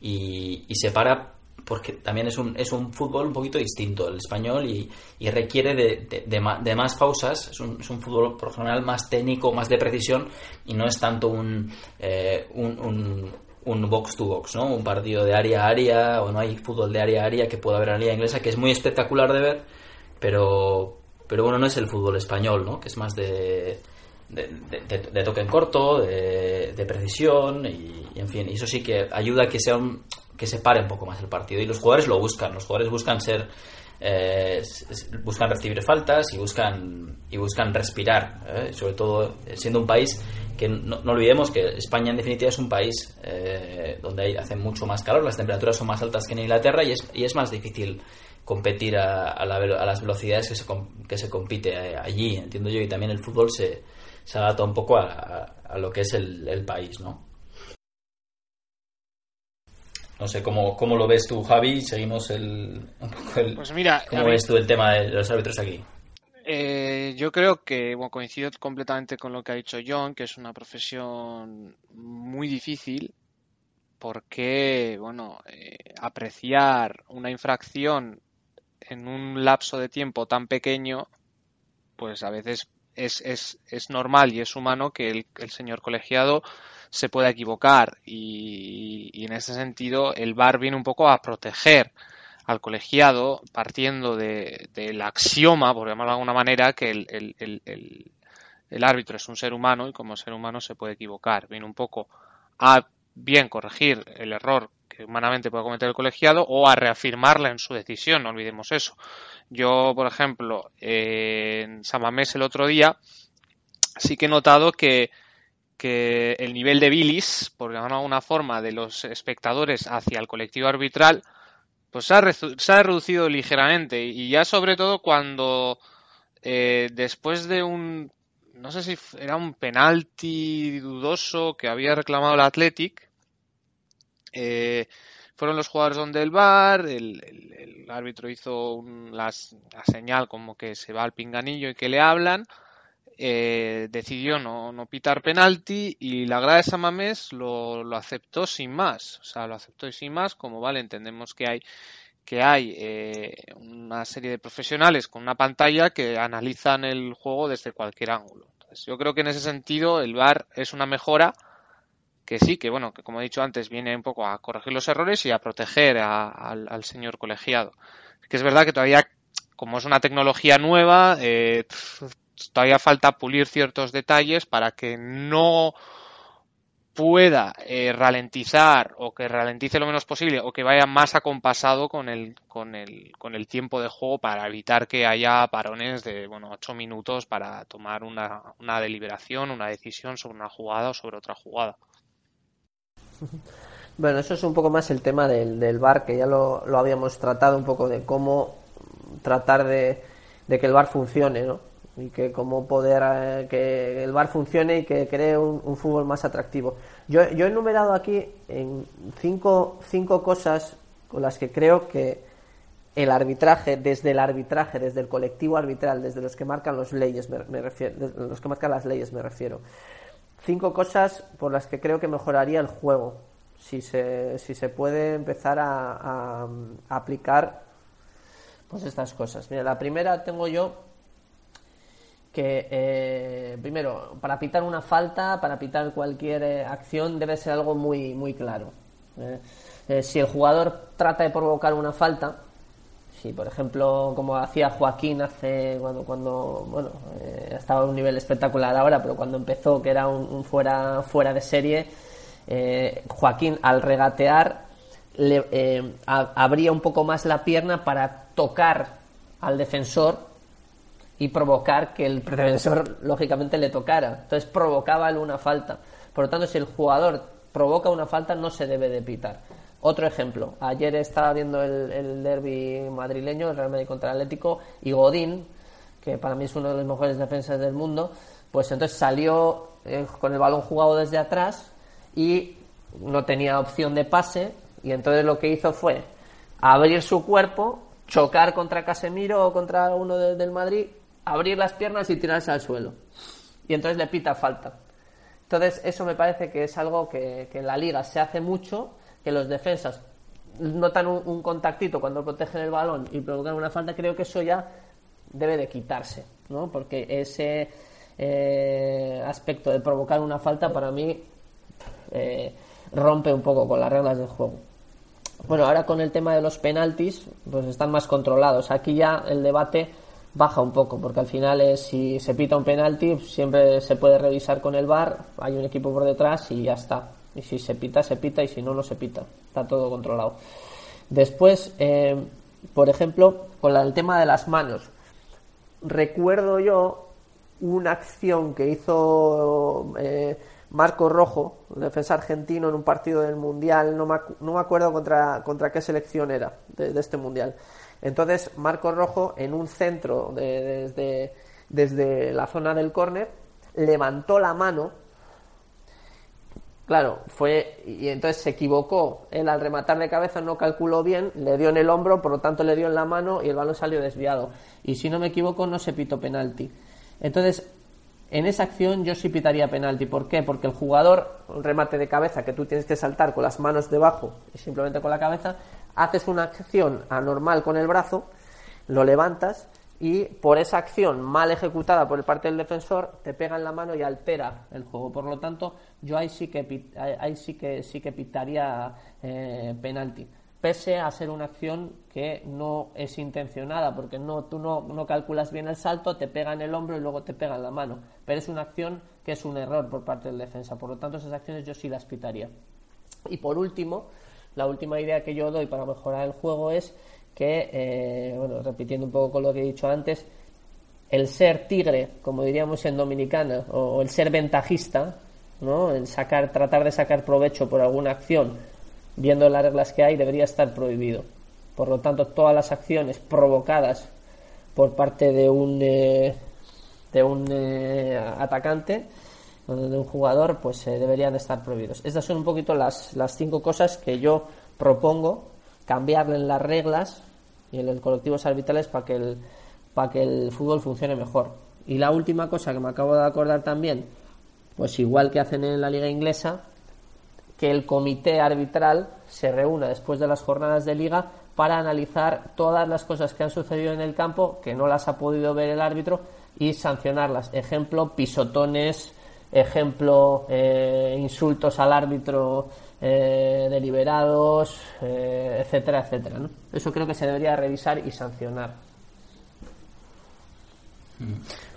y, y se para porque también es un, es un fútbol un poquito distinto el español y, y requiere de, de- de ma- de más pausas. Es un, es un fútbol por general más técnico, más de precisión y no es tanto un, eh, un, un, un box to box, ¿no? Un partido de área a área o no hay fútbol de área a área que pueda haber en la liga inglesa que es muy espectacular de ver, pero, pero bueno, no es el fútbol español, ¿no? Que es más de, de, toque en corto, de, precisión y, en fin, y eso sí que ayuda a que sea un, que se pare un poco más el partido y los jugadores lo buscan, los jugadores buscan ser eh, buscan recibir faltas y buscan y buscan respirar, ¿eh? sobre todo eh, siendo un país que no, no olvidemos que España en definitiva es un país eh, donde hay, hace mucho más calor, las temperaturas son más altas que en Inglaterra y es, y es más difícil competir a, a la a las velocidades que se, que se compite eh, allí, entiendo yo, y también el fútbol se, se adapta un poco a, lo que es el, el país, ¿no? No sé cómo, cómo lo ves tú, Javi. Seguimos el. Pues mira, ¿Cómo ves tú el tema de los árbitros aquí? Eh, yo creo que bueno, coincido completamente con lo que ha dicho John, que es una profesión muy difícil porque, bueno, eh, apreciar una infracción en un lapso de tiempo tan pequeño, pues a veces es, es, es normal y es humano que el, el señor colegiado se pueda equivocar y, y en ese sentido el VAR viene un poco a proteger al colegiado partiendo de- del axioma, por llamarlo de alguna manera, que el- el- el- el árbitro es un ser humano y como ser humano se puede equivocar. Viene un poco a bien corregir el error que humanamente puede cometer el colegiado o a reafirmarla en su decisión, no olvidemos eso. Yo, por ejemplo, eh, en Samamés el otro día sí que he notado que que el nivel de bilis, por llamarlo de alguna forma, de los espectadores hacia el colectivo arbitral, pues se ha, reducido ligeramente. Y ya sobre todo cuando eh, después de un, no sé si era un penalti dudoso que había reclamado el Athletic, eh, fueron los jugadores donde el VAR, el, el- árbitro hizo un- las- la señal como que se va al pinganillo y que le hablan, eh, decidió no, no pitar penalti y la grada de Samamés lo, lo aceptó sin más. O sea, lo aceptó y sin más, como vale, entendemos que hay que hay eh, una serie de profesionales con una pantalla que analizan el juego desde cualquier ángulo. Yo creo que en ese sentido el VAR es una mejora que sí, que bueno, que como he dicho antes, viene un poco a corregir los errores y a proteger al, señor colegiado. Que es verdad que todavía, como es una tecnología nueva, eh, todavía falta pulir ciertos detalles para que no pueda eh, ralentizar o que ralentice lo menos posible o que vaya más acompasado con el, con el, con el tiempo de juego para evitar que haya parones de bueno, ocho minutos para tomar una, una deliberación, una decisión sobre una jugada o sobre otra jugada. *laughs* Bueno, eso es un poco más el tema del, del VAR, que ya lo, habíamos tratado un poco de cómo tratar de, que el VAR funcione, ¿no? Y que cómo poder eh, que el VAR funcione y que cree un, fútbol más atractivo. Yo, yo he enumerado aquí en cinco, cinco cosas con las que creo que el arbitraje, desde el arbitraje, desde el colectivo arbitral, desde los que marcan las leyes, me, refiero, los que marcan las leyes me refiero. Cinco cosas por las que creo que mejoraría el juego, si se, si se puede empezar a, aplicar pues estas cosas. Mira, la primera tengo yo que eh, primero para pitar una falta para pitar cualquier eh, acción debe ser algo muy muy claro eh, si el jugador trata de provocar una falta si por ejemplo como hacía Joaquín hace cuando cuando bueno eh, estaba a un nivel espectacular ahora pero cuando empezó que era un, fuera fuera de serie eh, Joaquín al regatear le, eh, abría un poco más la pierna para tocar al defensor y provocar que el defensor lógicamente le tocara. Entonces provocaba una falta. Por lo tanto, si el jugador provoca una falta, no se debe de pitar. Otro ejemplo, ayer estaba viendo el, el derby madrileño, el Real Madrid contra el Atlético, y Godín, que para mí es uno de los mejores defensas del mundo, pues entonces salió eh, con el balón jugado desde atrás y no tenía opción de pase, y entonces lo que hizo fue abrir su cuerpo, chocar contra Casemiro o contra uno de- del Madrid, abrir las piernas y tirarse al suelo. Y entonces le pita falta. Entonces, eso me parece que es algo que, que en la liga se hace mucho, que los defensas notan un, un contactito cuando protegen el balón y provocan una falta, creo que eso ya debe de quitarse, ¿no? Porque ese eh, aspecto de provocar una falta para mí eh, rompe un poco con las reglas del juego. Bueno, ahora con el tema de los penaltis, pues están más controlados. Aquí ya el debate baja un poco, porque al final es si se pita un penalti, siempre se puede revisar con el VAR, hay un equipo por detrás y ya está. Y si se pita, se pita, y si no, no se pita. Está todo controlado. Después, eh, por ejemplo, con el tema de las manos. Recuerdo yo una acción que hizo eh, Marco Rojo, un defensa argentino, en un partido del Mundial, no me, no me acuerdo contra, contra qué selección era de, de este Mundial. Entonces, Marco Rojo, en un centro de- desde, desde la zona del córner, levantó la mano Claro, fue y entonces se equivocó. Él al rematar de cabeza no calculó bien, le dio en el hombro, por lo tanto le dio en la mano y el balón salió desviado. Y si no me equivoco, no se pitó penalti. Entonces, en esa acción yo sí pitaría penalti. ¿Por qué? Porque el jugador, remate de cabeza que tú tienes que saltar con las manos debajo y simplemente con la cabeza, haces una acción anormal con el brazo, lo levantas y por esa acción mal ejecutada por el parte del defensor te pega en la mano y altera el juego. Por lo tanto, yo ahí sí que ahí sí que sí que pitaría eh, penalti. Pese a ser una acción que no es intencionada, porque no, tú no, no calculas bien el salto, te pega en el hombro y luego te pega en la mano. Pero es una acción que es un error por parte del defensa. Por lo tanto, esas acciones yo sí las pitaría. Y por último, la última idea que yo doy para mejorar el juego es que, eh, bueno, repitiendo un poco con lo que he dicho antes, el ser tigre, como diríamos en Dominicana, o, el ser ventajista, ¿no? El sacar, tratar de sacar provecho por alguna acción, viendo las reglas que hay, debería estar prohibido. Por lo tanto, todas las acciones provocadas por parte de un eh, de un eh, atacante de un jugador, pues eh, deberían estar prohibidos. Estas son un poquito las, las cinco cosas que yo propongo cambiarle en las reglas y en los colectivos arbitrales para que el para que el fútbol funcione mejor. Y la última cosa que me acabo de acordar también, pues igual que hacen en la liga inglesa, que el comité arbitral se reúna después de las jornadas de liga para analizar todas las cosas que han sucedido en el campo que no las ha podido ver el árbitro y sancionarlas. Ejemplo, pisotones, ejemplo, eh, insultos al árbitro eh, deliberados, eh, etcétera, etcétera. ¿no? Eso creo que se debería revisar y sancionar.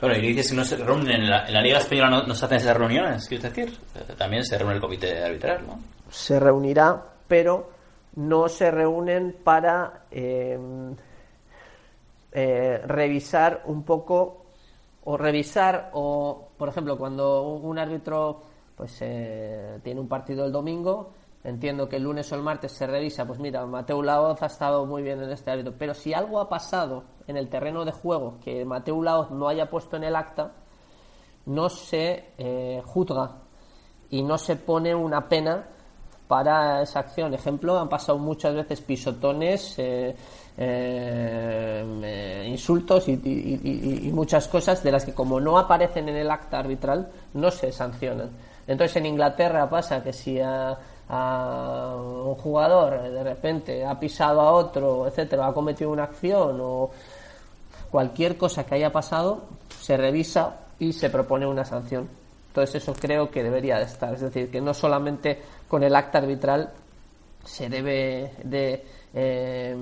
Bueno, y dices que no se reúnen en la, en la Liga Española, no, no se hacen esas reuniones, ¿quieres decir? Eh, También se reúne el comité arbitral, ¿no? se reunirá, pero no se reúnen para eh, eh, revisar un poco o revisar o por ejemplo cuando un árbitro pues eh, tiene un partido el domingo entiendo que el lunes o el martes se revisa, pues mira, Mateo Laoz ha estado muy bien en este árbitro, pero si algo ha pasado en el terreno de juego que Mateo Laoz no haya puesto en el acta, no se eh, juzga y no se pone una pena para esa acción. Ejemplo, han pasado muchas veces pisotones, eh, insultos y- y muchas cosas de las que como no aparecen en el acta arbitral no se sancionan. Entonces en Inglaterra pasa que si a, a un jugador eh, de repente ha pisado a otro, etcétera, ha cometido una acción o cualquier cosa que haya pasado se revisa y se propone una sanción. Entonces eso creo que debería de estar. Es decir, que no solamente con el acta arbitral se debe de eh,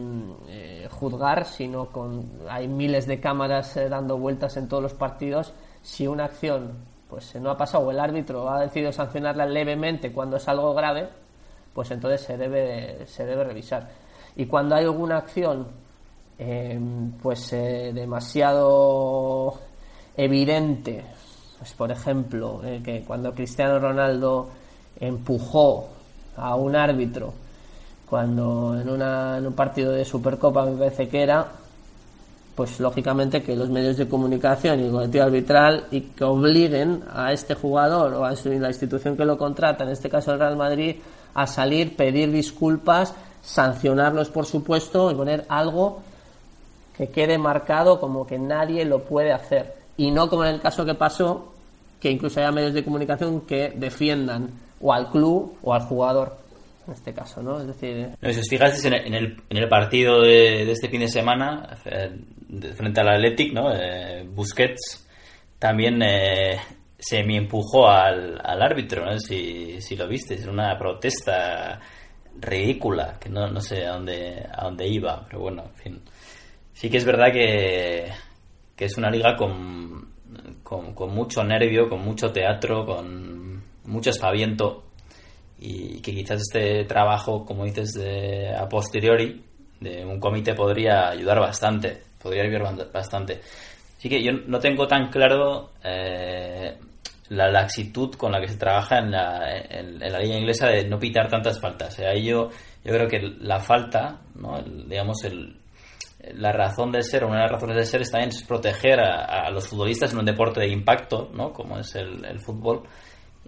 eh, juzgar, sino con hay miles de cámaras eh, dando vueltas en todos los partidos. Si una acción pues no ha pasado el árbitro ha decidido sancionarla levemente cuando es algo grave, pues entonces se debe se debe revisar. Y cuando hay alguna acción eh, pues eh, demasiado evidente, pues por ejemplo, eh, que cuando Cristiano Ronaldo empujó a un árbitro cuando en, una, en un partido de Supercopa me parece que era, pues lógicamente que los medios de comunicación y el colectivo arbitral y que obliguen a este jugador o a la institución que lo contrata, en este caso el Real Madrid, a salir, pedir disculpas, sancionarlos por supuesto y poner algo que quede marcado como que nadie lo puede hacer. Y no como en el caso que pasó, que incluso haya medios de comunicación que defiendan o al club o al jugador, en este caso, ¿no? Es decir, si os fijasteis en el, en el, partido de, de este fin de semana, eh, frente al Athletic, ¿no? Eh, Busquets también eh, se me empujó al, al árbitro, no si, si lo visteis, era una protesta ridícula, que no, no sé a dónde, a dónde iba, pero bueno, en fin. Sí que es verdad que, que es una liga con, con, con mucho nervio, con mucho teatro, con mucho espaviento y que quizás este trabajo, como dices, de a posteriori de un comité podría ayudar bastante, podría ayudar bastante. Así que yo no tengo tan claro eh, la laxitud con la que se trabaja en la, en, en la liga inglesa de no pitar tantas faltas. Ahí yo, yo creo que la falta, ¿no? El- digamos, el, la razón de ser, una de las razones de ser es también proteger a, los futbolistas en un deporte de impacto, ¿no? Como es el, fútbol.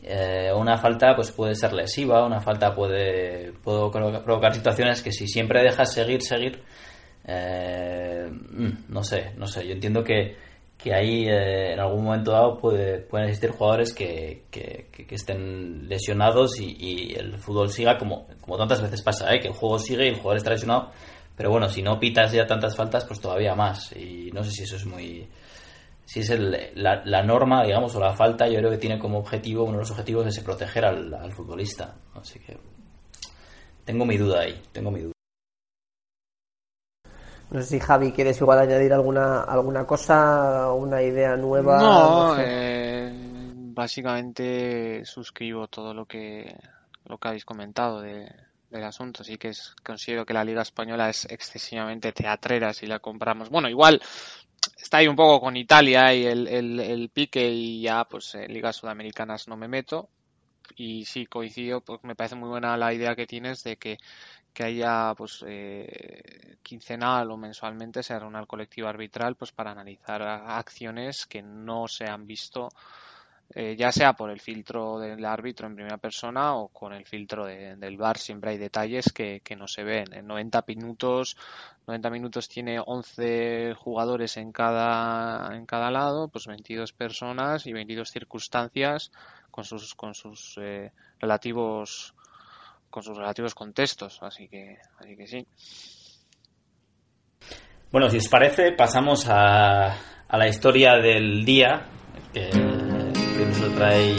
Eh, una falta pues puede ser lesiva, una falta puede, puede provocar situaciones que si siempre dejas seguir, seguir, eh, mm, no sé, no sé. Yo entiendo que, que ahí eh, en algún momento dado puede, pueden existir jugadores que, que, estén lesionados y, y el fútbol siga como, como tantas veces pasa, ¿eh? que el juego sigue y el jugador está lesionado. Pero bueno, si no pitas ya tantas faltas, pues todavía más. Y no sé si eso es muy, si es el- la, la norma, digamos, o la falta, yo creo que tiene como objetivo, uno de los objetivos es proteger al, al futbolista. Así que tengo mi duda ahí, tengo mi duda. No sé si Javi quieres igual añadir alguna alguna cosa, una idea nueva. No, sé. eh, básicamente suscribo todo lo que lo que habéis comentado de, del asunto. Sí que es, considero que la Liga Española es excesivamente teatrera si la compramos. Bueno, igual está ahí un poco con Italia y el, el, el pique y ya pues en ligas sudamericanas no me meto. Y sí coincido, pues me parece muy buena la idea que tienes de que, que haya pues eh, quincenal o mensualmente se reúna el colectivo arbitral pues para analizar acciones que no se han visto eh, ya sea por el filtro del árbitro en primera persona o con el filtro de- del VAR, siempre hay detalles que, que no se ven. En 90 minutos, 90 minutos tiene 11 jugadores en cada, en cada lado, pues 22 personas y 22 circunstancias con sus, con sus eh, relativos con sus relativos contextos, así que, así que sí. Bueno, si os parece, pasamos a, a la historia del día, que, que nos lo trae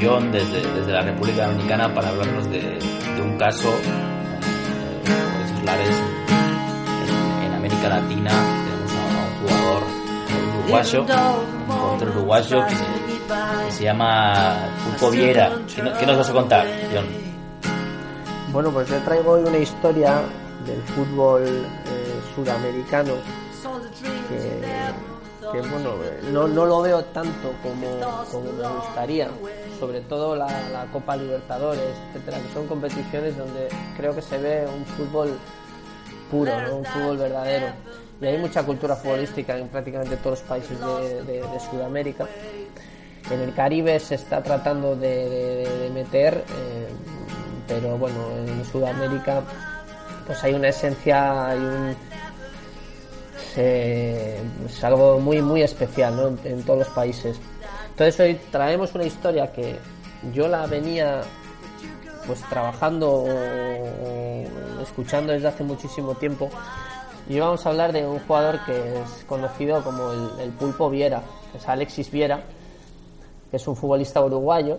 John desde, desde la República Dominicana para hablarnos de, de un caso eh, por esos lares en, en América Latina. Tenemos a, a un jugador uruguayo, un jugador uruguayo que, que se llama Pulpo Viera. ¿Qué, qué nos vas a contar, John? Bueno, pues yo traigo hoy una historia del fútbol eh, sudamericano que, bueno, eh, no, no lo veo tanto como, como me gustaría. sobre todo la, la Copa Libertadores, etcétera, que son competiciones donde creo que se ve un fútbol puro, un fútbol verdadero. Y hay mucha cultura futbolística en prácticamente todos los países de, de- Sudamérica. En el Caribe se está tratando de meter, eh, pero bueno, en Sudamérica pues hay una esencia, hay un es algo muy muy especial ¿no? en, todos los países. Entonces hoy traemos una historia que yo la venía pues trabajando o, escuchando desde hace muchísimo tiempo y vamos a hablar de un jugador que es conocido como el, el Pulpo Viera, que es Alexis Viera, que es un futbolista uruguayo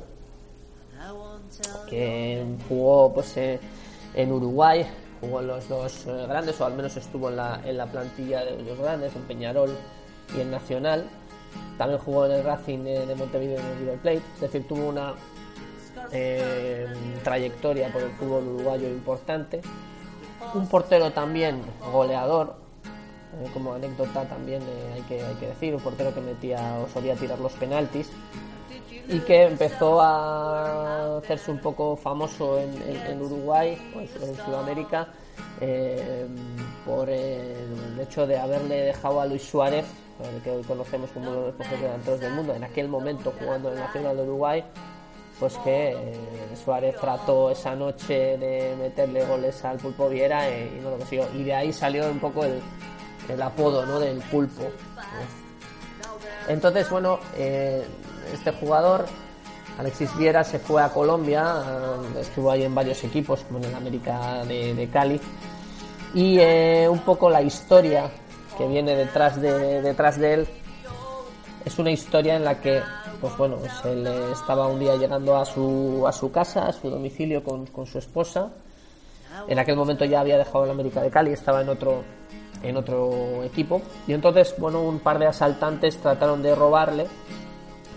que jugó pues eh, en Uruguay, jugó en los dos eh, grandes, o al menos estuvo en la, en la plantilla de los grandes, en Peñarol y en Nacional. También jugó en el Racing eh, de Montevideo y en el River Plate, es decir, tuvo una eh, trayectoria por el fútbol uruguayo importante. Un portero también goleador, eh, como anécdota también hay, que, hay que decir, un portero que metía o solía tirar los penaltis y que empezó a hacerse un poco famoso en, Uruguay, pues, en Sudamérica, eh, por el hecho de haberle dejado a Luis Suárez, el que hoy conocemos como uno de los mejores delanteros del mundo, en aquel momento jugando en el Nacional de Uruguay, pues que eh, Suárez trató esa noche de meterle goles al Pulpo Viera y no lo consiguió. Y de ahí salió un poco el, apodo ¿no? del Pulpo. Entonces, bueno, eh, este jugador, Alexis Viera, se fue a Colombia, eh, estuvo ahí en varios equipos, como en el América de, de Cali, y eh, un poco la historia que viene detrás de, detrás de él es una historia en la que, pues bueno, pues él estaba un día llegando a su, a su casa, a su domicilio con, con su esposa. En aquel momento ya había dejado el América de Cali, estaba en otro, en otro equipo. Y entonces, bueno, un par de asaltantes trataron de robarle.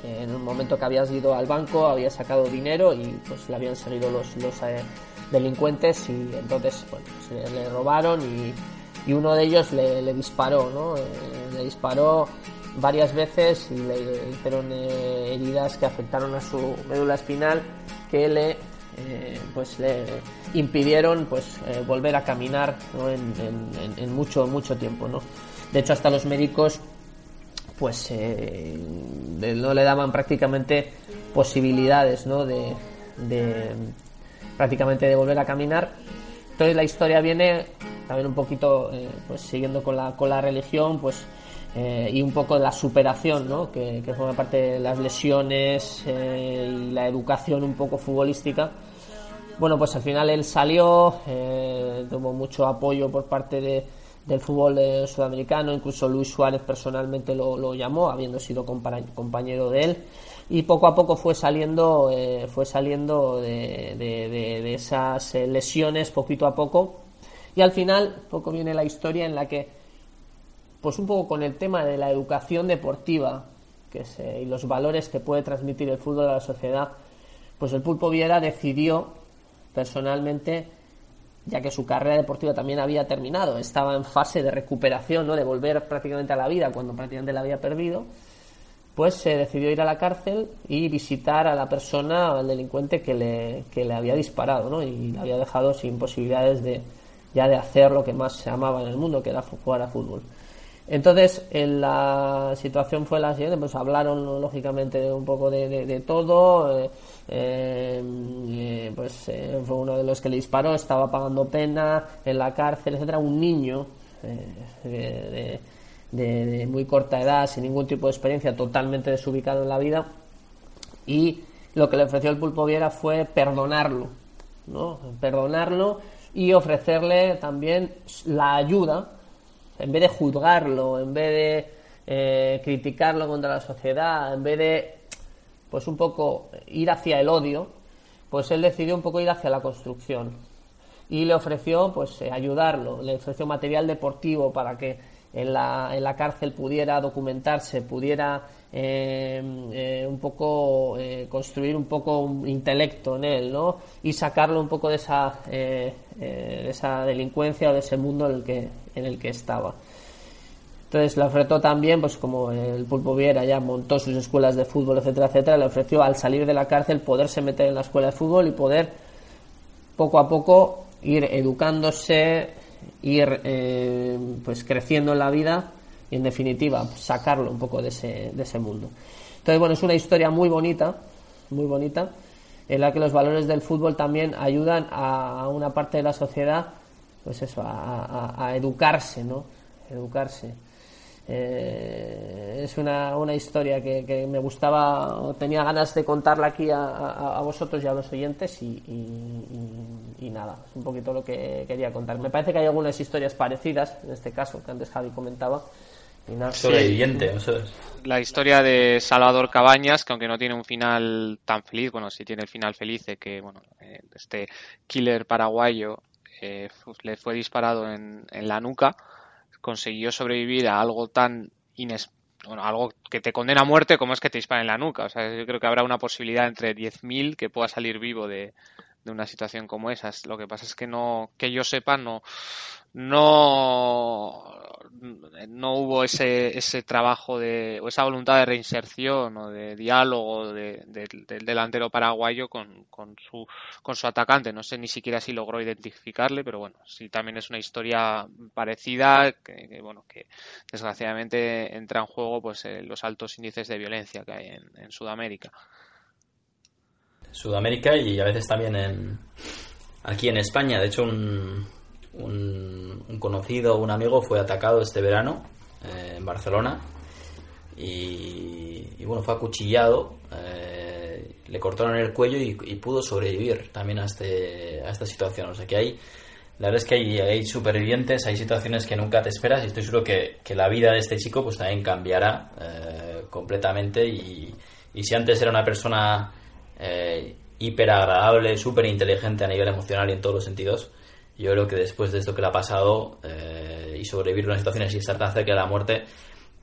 En un momento que habías ido al banco, había sacado dinero y pues le habían seguido los, los eh, delincuentes y entonces, bueno, pues, le, le robaron y, y uno de ellos le, le disparó, ¿no? Eh, le disparó varias veces y le hicieron eh, heridas que afectaron a su médula espinal que le eh, pues le impidieron pues eh, volver a caminar ¿no? en- en- en mucho mucho tiempo no de hecho hasta los médicos pues eh, no le daban prácticamente posibilidades ¿no? de, prácticamente de volver a caminar entonces la historia viene también un poquito eh, pues siguiendo con la con la religión pues eh, y un poco de la superación ¿no? que, que forma parte de las lesiones y la educación un poco futbolística bueno, pues al final él salió, tuvo mucho apoyo por parte de- del fútbol eh, sudamericano, incluso Luis Suárez personalmente lo, lo llamó, habiendo sido compa- compañero de él, y poco a poco fue saliendo, eh, fue saliendo de, de- esas eh, lesiones poquito a poco, y al final poco viene la historia en la que, pues un poco con el tema de la educación deportiva que y los valores que puede transmitir el fútbol a la sociedad, pues el Pulpo Viera decidió personalmente, ya que su carrera deportiva también había terminado, estaba en fase de recuperación, ¿no? de volver prácticamente a la vida cuando prácticamente la había perdido, pues se decidió ir a la cárcel y visitar a la persona, al delincuente que le, que le había disparado, ¿no? y le había dejado sin posibilidades de ya de hacer lo que más se amaba en el mundo, que era jugar a fútbol. Entonces, en la situación fue la siguiente, pues hablaron lógicamente un poco de, todo, eh, eh, eh, pues fue uno de los que le disparó, estaba pagando pena en la cárcel, etcétera, un niño de- de muy corta edad, sin ningún tipo de experiencia, totalmente desubicado en la vida, y lo que le ofreció el Pulpo Viera fue perdonarlo, ¿no? Perdonarlo y ofrecerle también la ayuda, en vez de juzgarlo, en vez de eh, criticarlo contra la sociedad, en vez de, pues un poco ir hacia el odio, pues él decidió un poco ir hacia la construcción. Y le ofreció pues eh, ayudarlo, le ofreció material deportivo para que en la, en la cárcel pudiera documentarse, pudiera eh, eh, un poco eh, construir un poco un intelecto en él, ¿no? Y sacarlo un poco de esa, de esa delincuencia o de ese mundo en el que, en el que estaba. Entonces le ofreció también, pues como el Pulpo Viera ya montó sus escuelas de fútbol, etcétera, etcétera, le ofreció al salir de la cárcel poderse meter en la escuela de fútbol y poder poco a poco ir educándose, ir eh, pues creciendo en la vida y en definitiva sacarlo un poco de ese, de ese mundo. Entonces bueno, es una historia muy bonita, muy bonita, en la que los valores del fútbol también ayudan a una parte de la sociedad, pues eso, a- a educarse, ¿no? Educarse. Eh, es una, una historia que, que me gustaba, o tenía ganas de contarla aquí a, a- a vosotros y a los oyentes y, y- y- y nada, es un poquito lo que quería contar. Me parece que hay algunas historias parecidas, en este caso, que antes Javi comentaba. Y nada. Sobreviviente, eso es. La historia de Salvador Cabañas, que aunque no tiene un final tan feliz, bueno, sí tiene el final feliz de que, bueno, eh, este killer paraguayo eh, le fue disparado en, en la nuca, consiguió sobrevivir a algo tan ines bueno, algo que te condena a muerte como es que te disparen en la nuca. O sea, yo creo que habrá una posibilidad entre 10.000 que pueda salir vivo de, de una situación como esa. Lo que pasa es que no, que yo sepa, no, no, no hubo ese, ese trabajo de, o esa voluntad de reinserción o de diálogo de- de- del delantero paraguayo con, con su, con su atacante. No sé ni siquiera si logró identificarle, pero bueno, sí también es una historia parecida que, bueno, que desgraciadamente entra en juego pues eh, los altos índices de violencia que hay en Sudamérica. Sudamérica y a veces también en aquí en España. De hecho, un, un, conocido, un amigo fue atacado este verano eh, en Barcelona y, y, bueno, fue acuchillado, eh, le cortaron el cuello y, y pudo sobrevivir también a, este, a esta situación. O sea que hay, la verdad es que hay, hay supervivientes, hay situaciones que nunca te esperas y estoy seguro que, que la vida de este chico pues también cambiará eh, completamente y, y si antes era una persona eh, hiper agradable, súper inteligente a nivel emocional y en todos los sentidos. Yo creo que después de esto que le ha pasado eh, y sobrevivir unas situaciones y estar tan cerca de la muerte,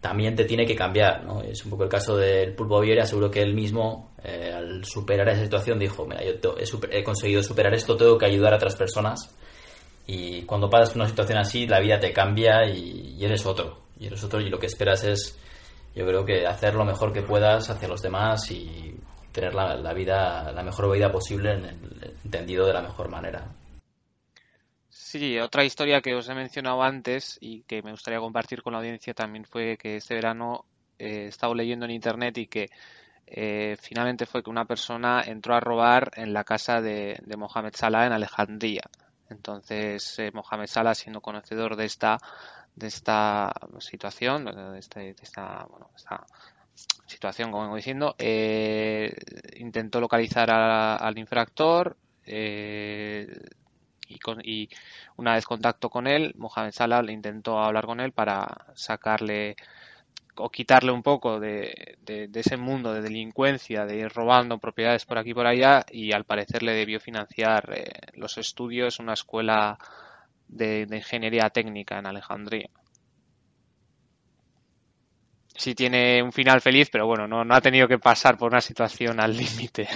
también te tiene que cambiar. ¿no? Es un poco el caso del Pulpo Viera, seguro que él mismo, eh, al superar esa situación, dijo: Mira, yo he, super- he conseguido superar esto, tengo que ayudar a otras personas. Y cuando pasas por una situación así, la vida te cambia y, y eres otro. Y eres otro, y lo que esperas es, yo creo que hacer lo mejor que puedas hacia los demás y tener la, la vida, la mejor vida posible, en el, entendido de la mejor manera. Sí, otra historia que os he mencionado antes y que me gustaría compartir con la audiencia también fue que este verano eh, he estado leyendo en internet y que eh, finalmente fue que una persona entró a robar en la casa de, de Mohamed Salah en Alejandría. Entonces, eh, Mohamed Salah, siendo conocedor de esta, de esta situación, de, este- de esta, bueno, esta situación, como vengo diciendo, eh, intentó localizar al infractor eh, y, con- y una vez contacto con él, Mohamed Salah le intentó hablar con él para sacarle o quitarle un poco de, ese mundo de delincuencia, de ir robando propiedades por aquí y por allá, y al parecer le debió financiar eh, los estudios una escuela de ingeniería técnica en Alejandría. Sí tiene un final feliz, pero bueno, no, no ha tenido que pasar por una situación al límite.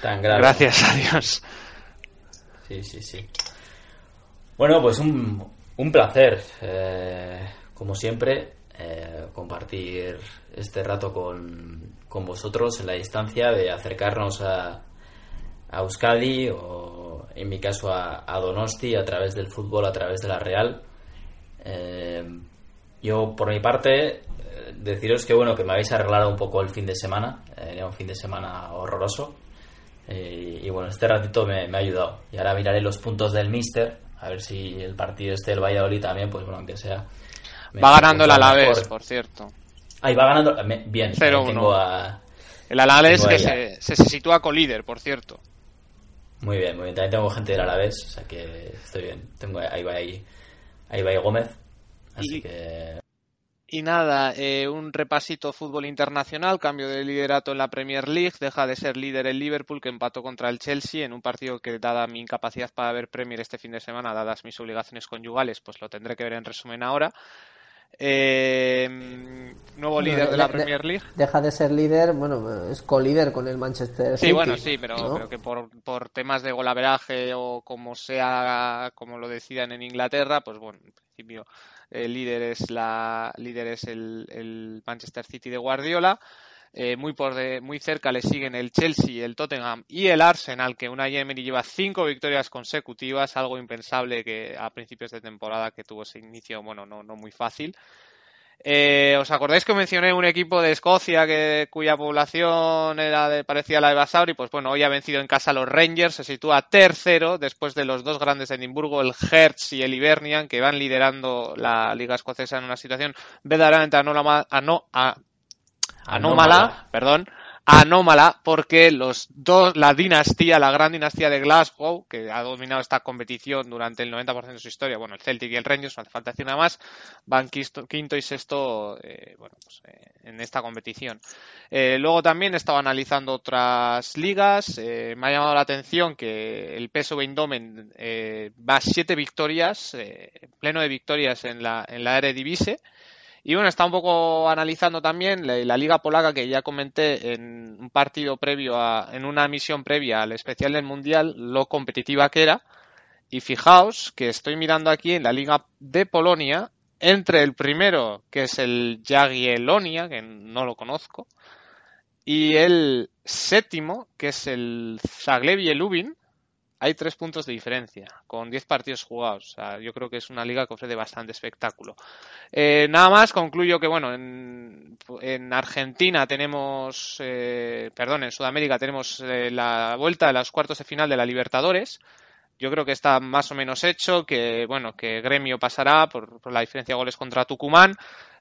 Tan grave. Gracias a Dios. Sí, sí, sí. Bueno, pues un, un placer, eh, como siempre, eh, compartir este rato con, con vosotros en la distancia de acercarnos a, a Euskadi o en mi caso a, a Donosti a través del fútbol, a través de la Real. Eh, yo, por mi parte, deciros que bueno que me habéis arreglado un poco el fin de semana. Eh, era un fin de semana horroroso. Eh, y bueno, este ratito me, me ha ayudado. Y ahora miraré los puntos del Mister, a ver si el partido este del Valladolid también, pues bueno, aunque sea. Va ganando el Alavés, mejor. por cierto. Ahí va ganando. me- bien, 0-1. ahí tengo a. El Alavés Tengo que se, se, se sitúa colíder, por cierto. Muy bien, muy bien. También tengo gente del Alavés, o sea que estoy bien. Tengo ahí va ahí, ahí va ahí Gómez. Así Y- que Y nada, eh, un repasito fútbol internacional, cambio de liderato en la Premier League, deja de ser líder el Liverpool que empató contra el Chelsea en un partido que dada mi incapacidad para ver Premier este fin de semana, dadas mis obligaciones conyugales, pues lo tendré que ver en resumen ahora. Eh, nuevo líder de- de la de- Premier League. Deja de ser líder, bueno, es co-líder con el Manchester City. Sí, bueno, sí, pero, ¿no? pero que por, por temas de golaveraje o como sea, como lo decidan en Inglaterra, pues bueno, en principio El líder es, la, líder es el, el Manchester City de Guardiola. Eh, muy, por de, muy cerca le siguen el Chelsea, el Tottenham y el Arsenal, que una Emery lleva cinco victorias consecutivas, algo impensable que a principios de temporada que tuvo ese inicio, bueno, no, no muy fácil. Eh, ¿Os acordáis que mencioné un equipo de Escocia que, cuya población era de, parecía la de Basauri? Pues bueno, hoy ha vencido en casa a los Rangers, se sitúa tercero después de los dos grandes de Edimburgo, el Hertz y el Hibernian, que van liderando la Liga Escocesa en una situación verdaderamente anómala, anó- a- anómala, perdón, anómala porque los dos, la dinastía, la gran dinastía de Glasgow, que ha dominado esta competición durante el 90% de su historia, bueno, el Celtic y el Rangers, no hace falta decir nada más, van quisto- quinto y sexto, eh, bueno, pues, eh, en esta competición. Eh, luego también he estado analizando otras ligas, eh, me ha llamado la atención que el PSV Eindhoven va siete victorias, pleno de victorias en la, en la Eredivisie, y bueno, está un poco analizando también la, liga polaca que ya comenté en un partido previo a, en una misión previa al especial del mundial, lo competitiva que era. Y fijaos que estoy mirando aquí en la liga de Polonia, entre el primero, que es el Jagiellonia, que no lo conozco, y el séptimo, que es el Zagłębie Lubin, hay tres puntos de diferencia, con 10 partidos jugados. Yo creo que es una liga que ofrece bastante espectáculo. Eh, nada más, concluyo que, bueno, en, en Argentina tenemos, eh, perdón, en Sudamérica tenemos eh, la vuelta de los cuartos de final de la Libertadores. Yo creo que está más o menos hecho, que, bueno, que Gremio pasará por, la diferencia de goles contra Tucumán.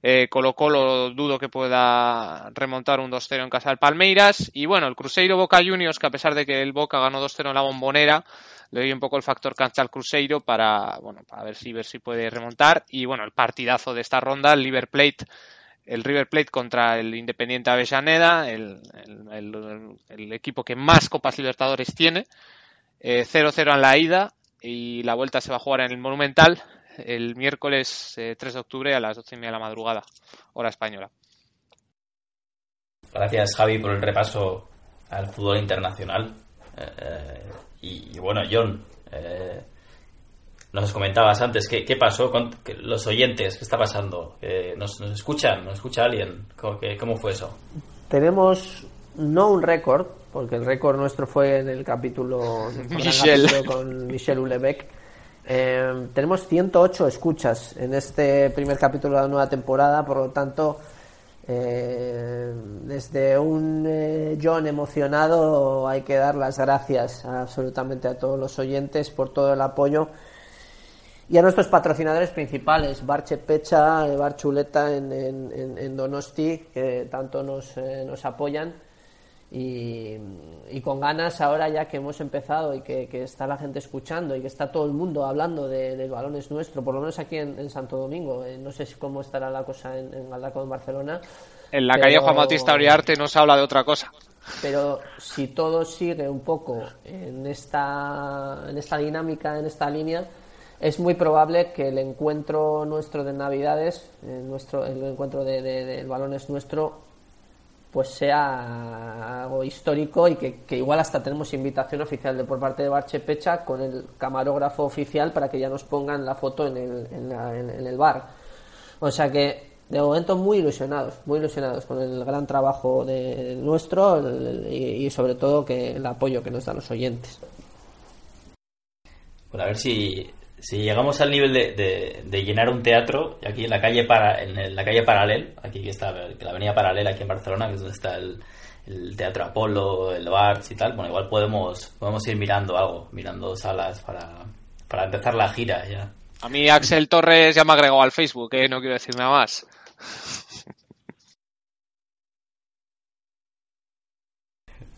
Eh, Colo Colo dudo que pueda remontar un 2-0 en casa del Palmeiras. Y bueno, el Cruzeiro Boca Juniors, que a pesar de que el Boca ganó 2-0 en la bombonera, le doy un poco el factor cancha al Cruzeiro para, bueno, para ver si, ver si puede remontar. Y bueno, el partidazo de esta ronda, el River Plate, el River Plate contra el Independiente Avellaneda, el, el, el, el equipo que más Copas Libertadores tiene. Eh, 0-0 en la ida y la vuelta se va a jugar en el Monumental el miércoles eh, 3 de octubre a las 12 y media de la madrugada, hora española. Gracias, Javi, por el repaso al fútbol internacional. Eh, y, y, bueno, John, eh, nos comentabas antes, ¿qué, qué pasó con que los oyentes? ¿Qué está pasando? Eh, ¿nos, ¿Nos escuchan? ¿Nos escucha alguien? ¿Cómo, qué, ¿Cómo fue eso? Tenemos no un récord, porque el récord nuestro fue en el capítulo, *laughs* Michel. con Michel Ulebeck. Eh, tenemos 108 escuchas en este primer capítulo de la nueva temporada, por lo tanto, eh, desde un eh, John emocionado hay que dar las gracias absolutamente a todos los oyentes por todo el apoyo y a nuestros patrocinadores principales, Barche Pecha, eh, Bar Chuleta en, en, en- en Donosti, que tanto nos, eh, nos apoyan. Y, y con ganas ahora ya que hemos empezado y que, que está la gente escuchando y que está todo el mundo hablando de, del balón es nuestro, por lo menos aquí en, en Santo Domingo. Eh, no sé si cómo estará la cosa en, en Galdaco, en Barcelona. En la Pero- calle Juan Bautista Uriarte no se habla de otra cosa. pero si todo sigue un poco en esta, en esta dinámica, en esta línea, es muy probable que el encuentro nuestro de Navidades, eh, nuestro, el encuentro de, de- del balón es nuestro, pues sea algo histórico y que, que igual hasta tenemos invitación oficial de por parte de Barche Pecha con el camarógrafo oficial para que ya nos pongan la foto en el, en la- en- el bar. O sea que de momento muy ilusionados, muy ilusionados con el gran trabajo de nuestro y, y sobre todo que el apoyo que nos dan los oyentes. Pues a ver si, si llegamos al nivel de, de- de llenar un teatro aquí en la calle para en la calle Paralel, aquí que está la avenida Paralela aquí en Barcelona, que es donde está el, el Teatro Apolo, el Barts y tal. Bueno, igual podemos podemos ir mirando algo, mirando salas para, para empezar la gira ya. A mí Axel Torres ya me ha agregado al Facebook, ¿eh? no quiero decir nada más.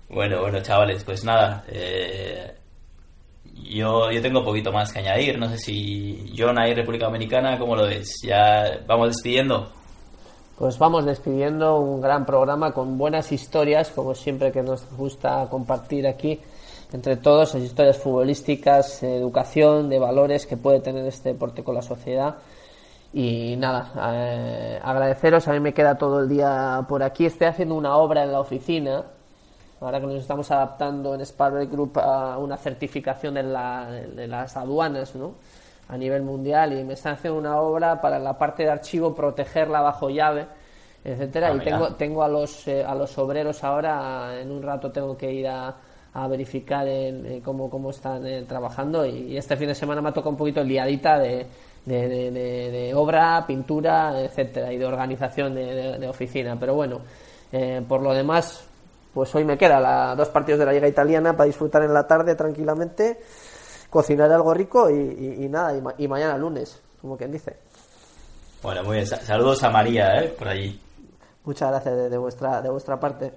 Bueno, bueno, chavales, pues nada. eh, yo, yo tengo poquito más que añadir. No sé si John ahí, República Dominicana, ¿cómo lo ves? Ya vamos despidiendo. Pues vamos despidiendo un gran programa con buenas historias, como siempre que nos gusta compartir aquí entre todos, las historias futbolísticas, educación, de valores que puede tener este deporte con la sociedad. Y nada, eh, agradeceros, a mí me queda todo el día por aquí, estoy haciendo una obra en la oficina, ahora que nos estamos adaptando en Sparrow Group a una certificación de, la- de las aduanas, ¿no? a nivel mundial y me están haciendo una obra para la parte de archivo protegerla bajo llave etcétera. Ah, y tengo tengo a los eh, a los obreros ahora en un rato tengo que ir a, a verificar en, eh, cómo, cómo están eh, trabajando. Y, y este fin de semana me ha tocado un poquito liadita de, de, de- obra, pintura, etcétera y de organización de oficina. Pero bueno eh, por lo demás pues hoy me queda la, dos partidos de la Liga Italiana para disfrutar en la tarde tranquilamente cocinar algo rico y, y- y nada y, ma- y mañana lunes como quien dice Bueno, muy bien. Sa- Saludos a María, ¿eh? Por allí. muchas gracias de, de vuestra de vuestra parte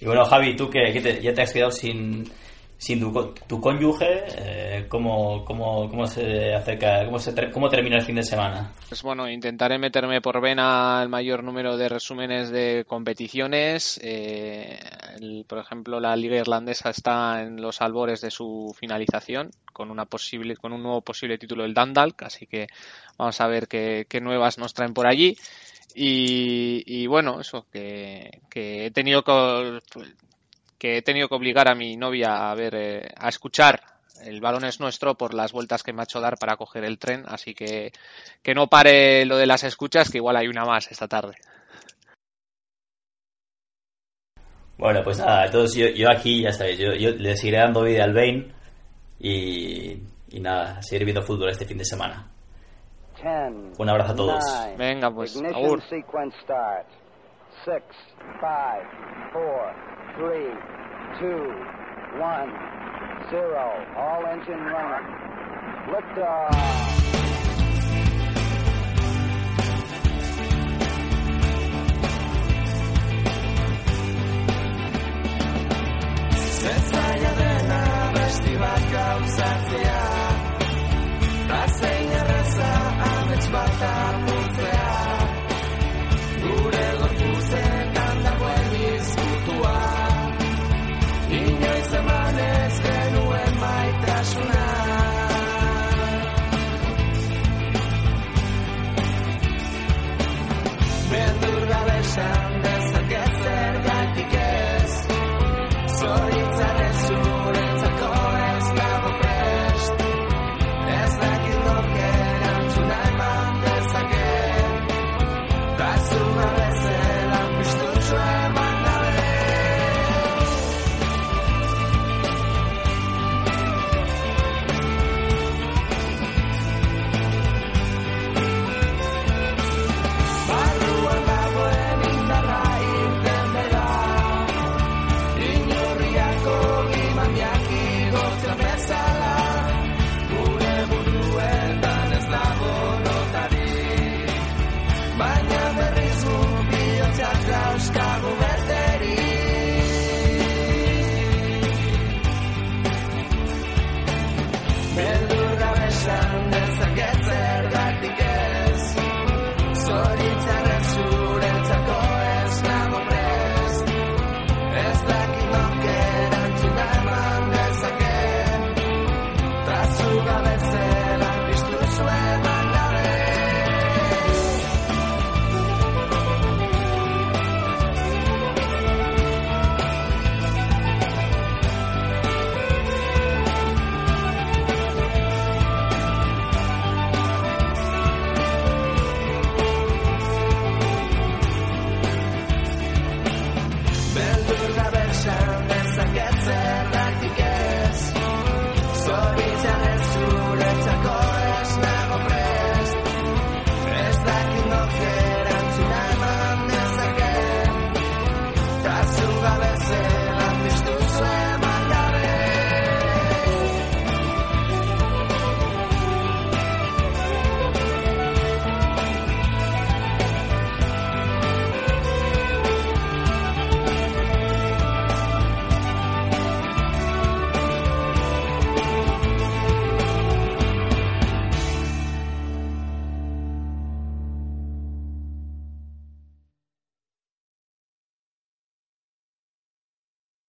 Y bueno, Javi, tú que, ya te has quedado sin, sin tu, tu cónyuge, eh, ¿cómo, cómo, ¿cómo se acerca, cómo, se, cómo termina el fin de semana? Pues bueno, intentaré meterme por vena el mayor número de resúmenes de competiciones. Eh, el- por ejemplo, la liga irlandesa está en los albores de su finalización con una posible, con un nuevo posible título del Dundalk, así que vamos a ver qué, qué nuevas nos traen por allí. Y, y bueno, eso que, que he tenido que, que he tenido que obligar a mi novia a ver, eh, a escuchar el balón es nuestro por las vueltas que me ha hecho dar para coger el tren, así que que no pare lo de las escuchas, que igual hay una más esta tarde. Bueno, pues nada, entonces yo, yo aquí, ya sabéis, yo, yo le seguiré dando vida al Bane y, y nada, seguir viendo fútbol este fin de semana. Ten. Un abrazo a todos. nine, Venga, pues, Ignition agur. six, five, four, three, two, one, zero. All engine running. Liftoff. Sense cadena, vestit causat fiat.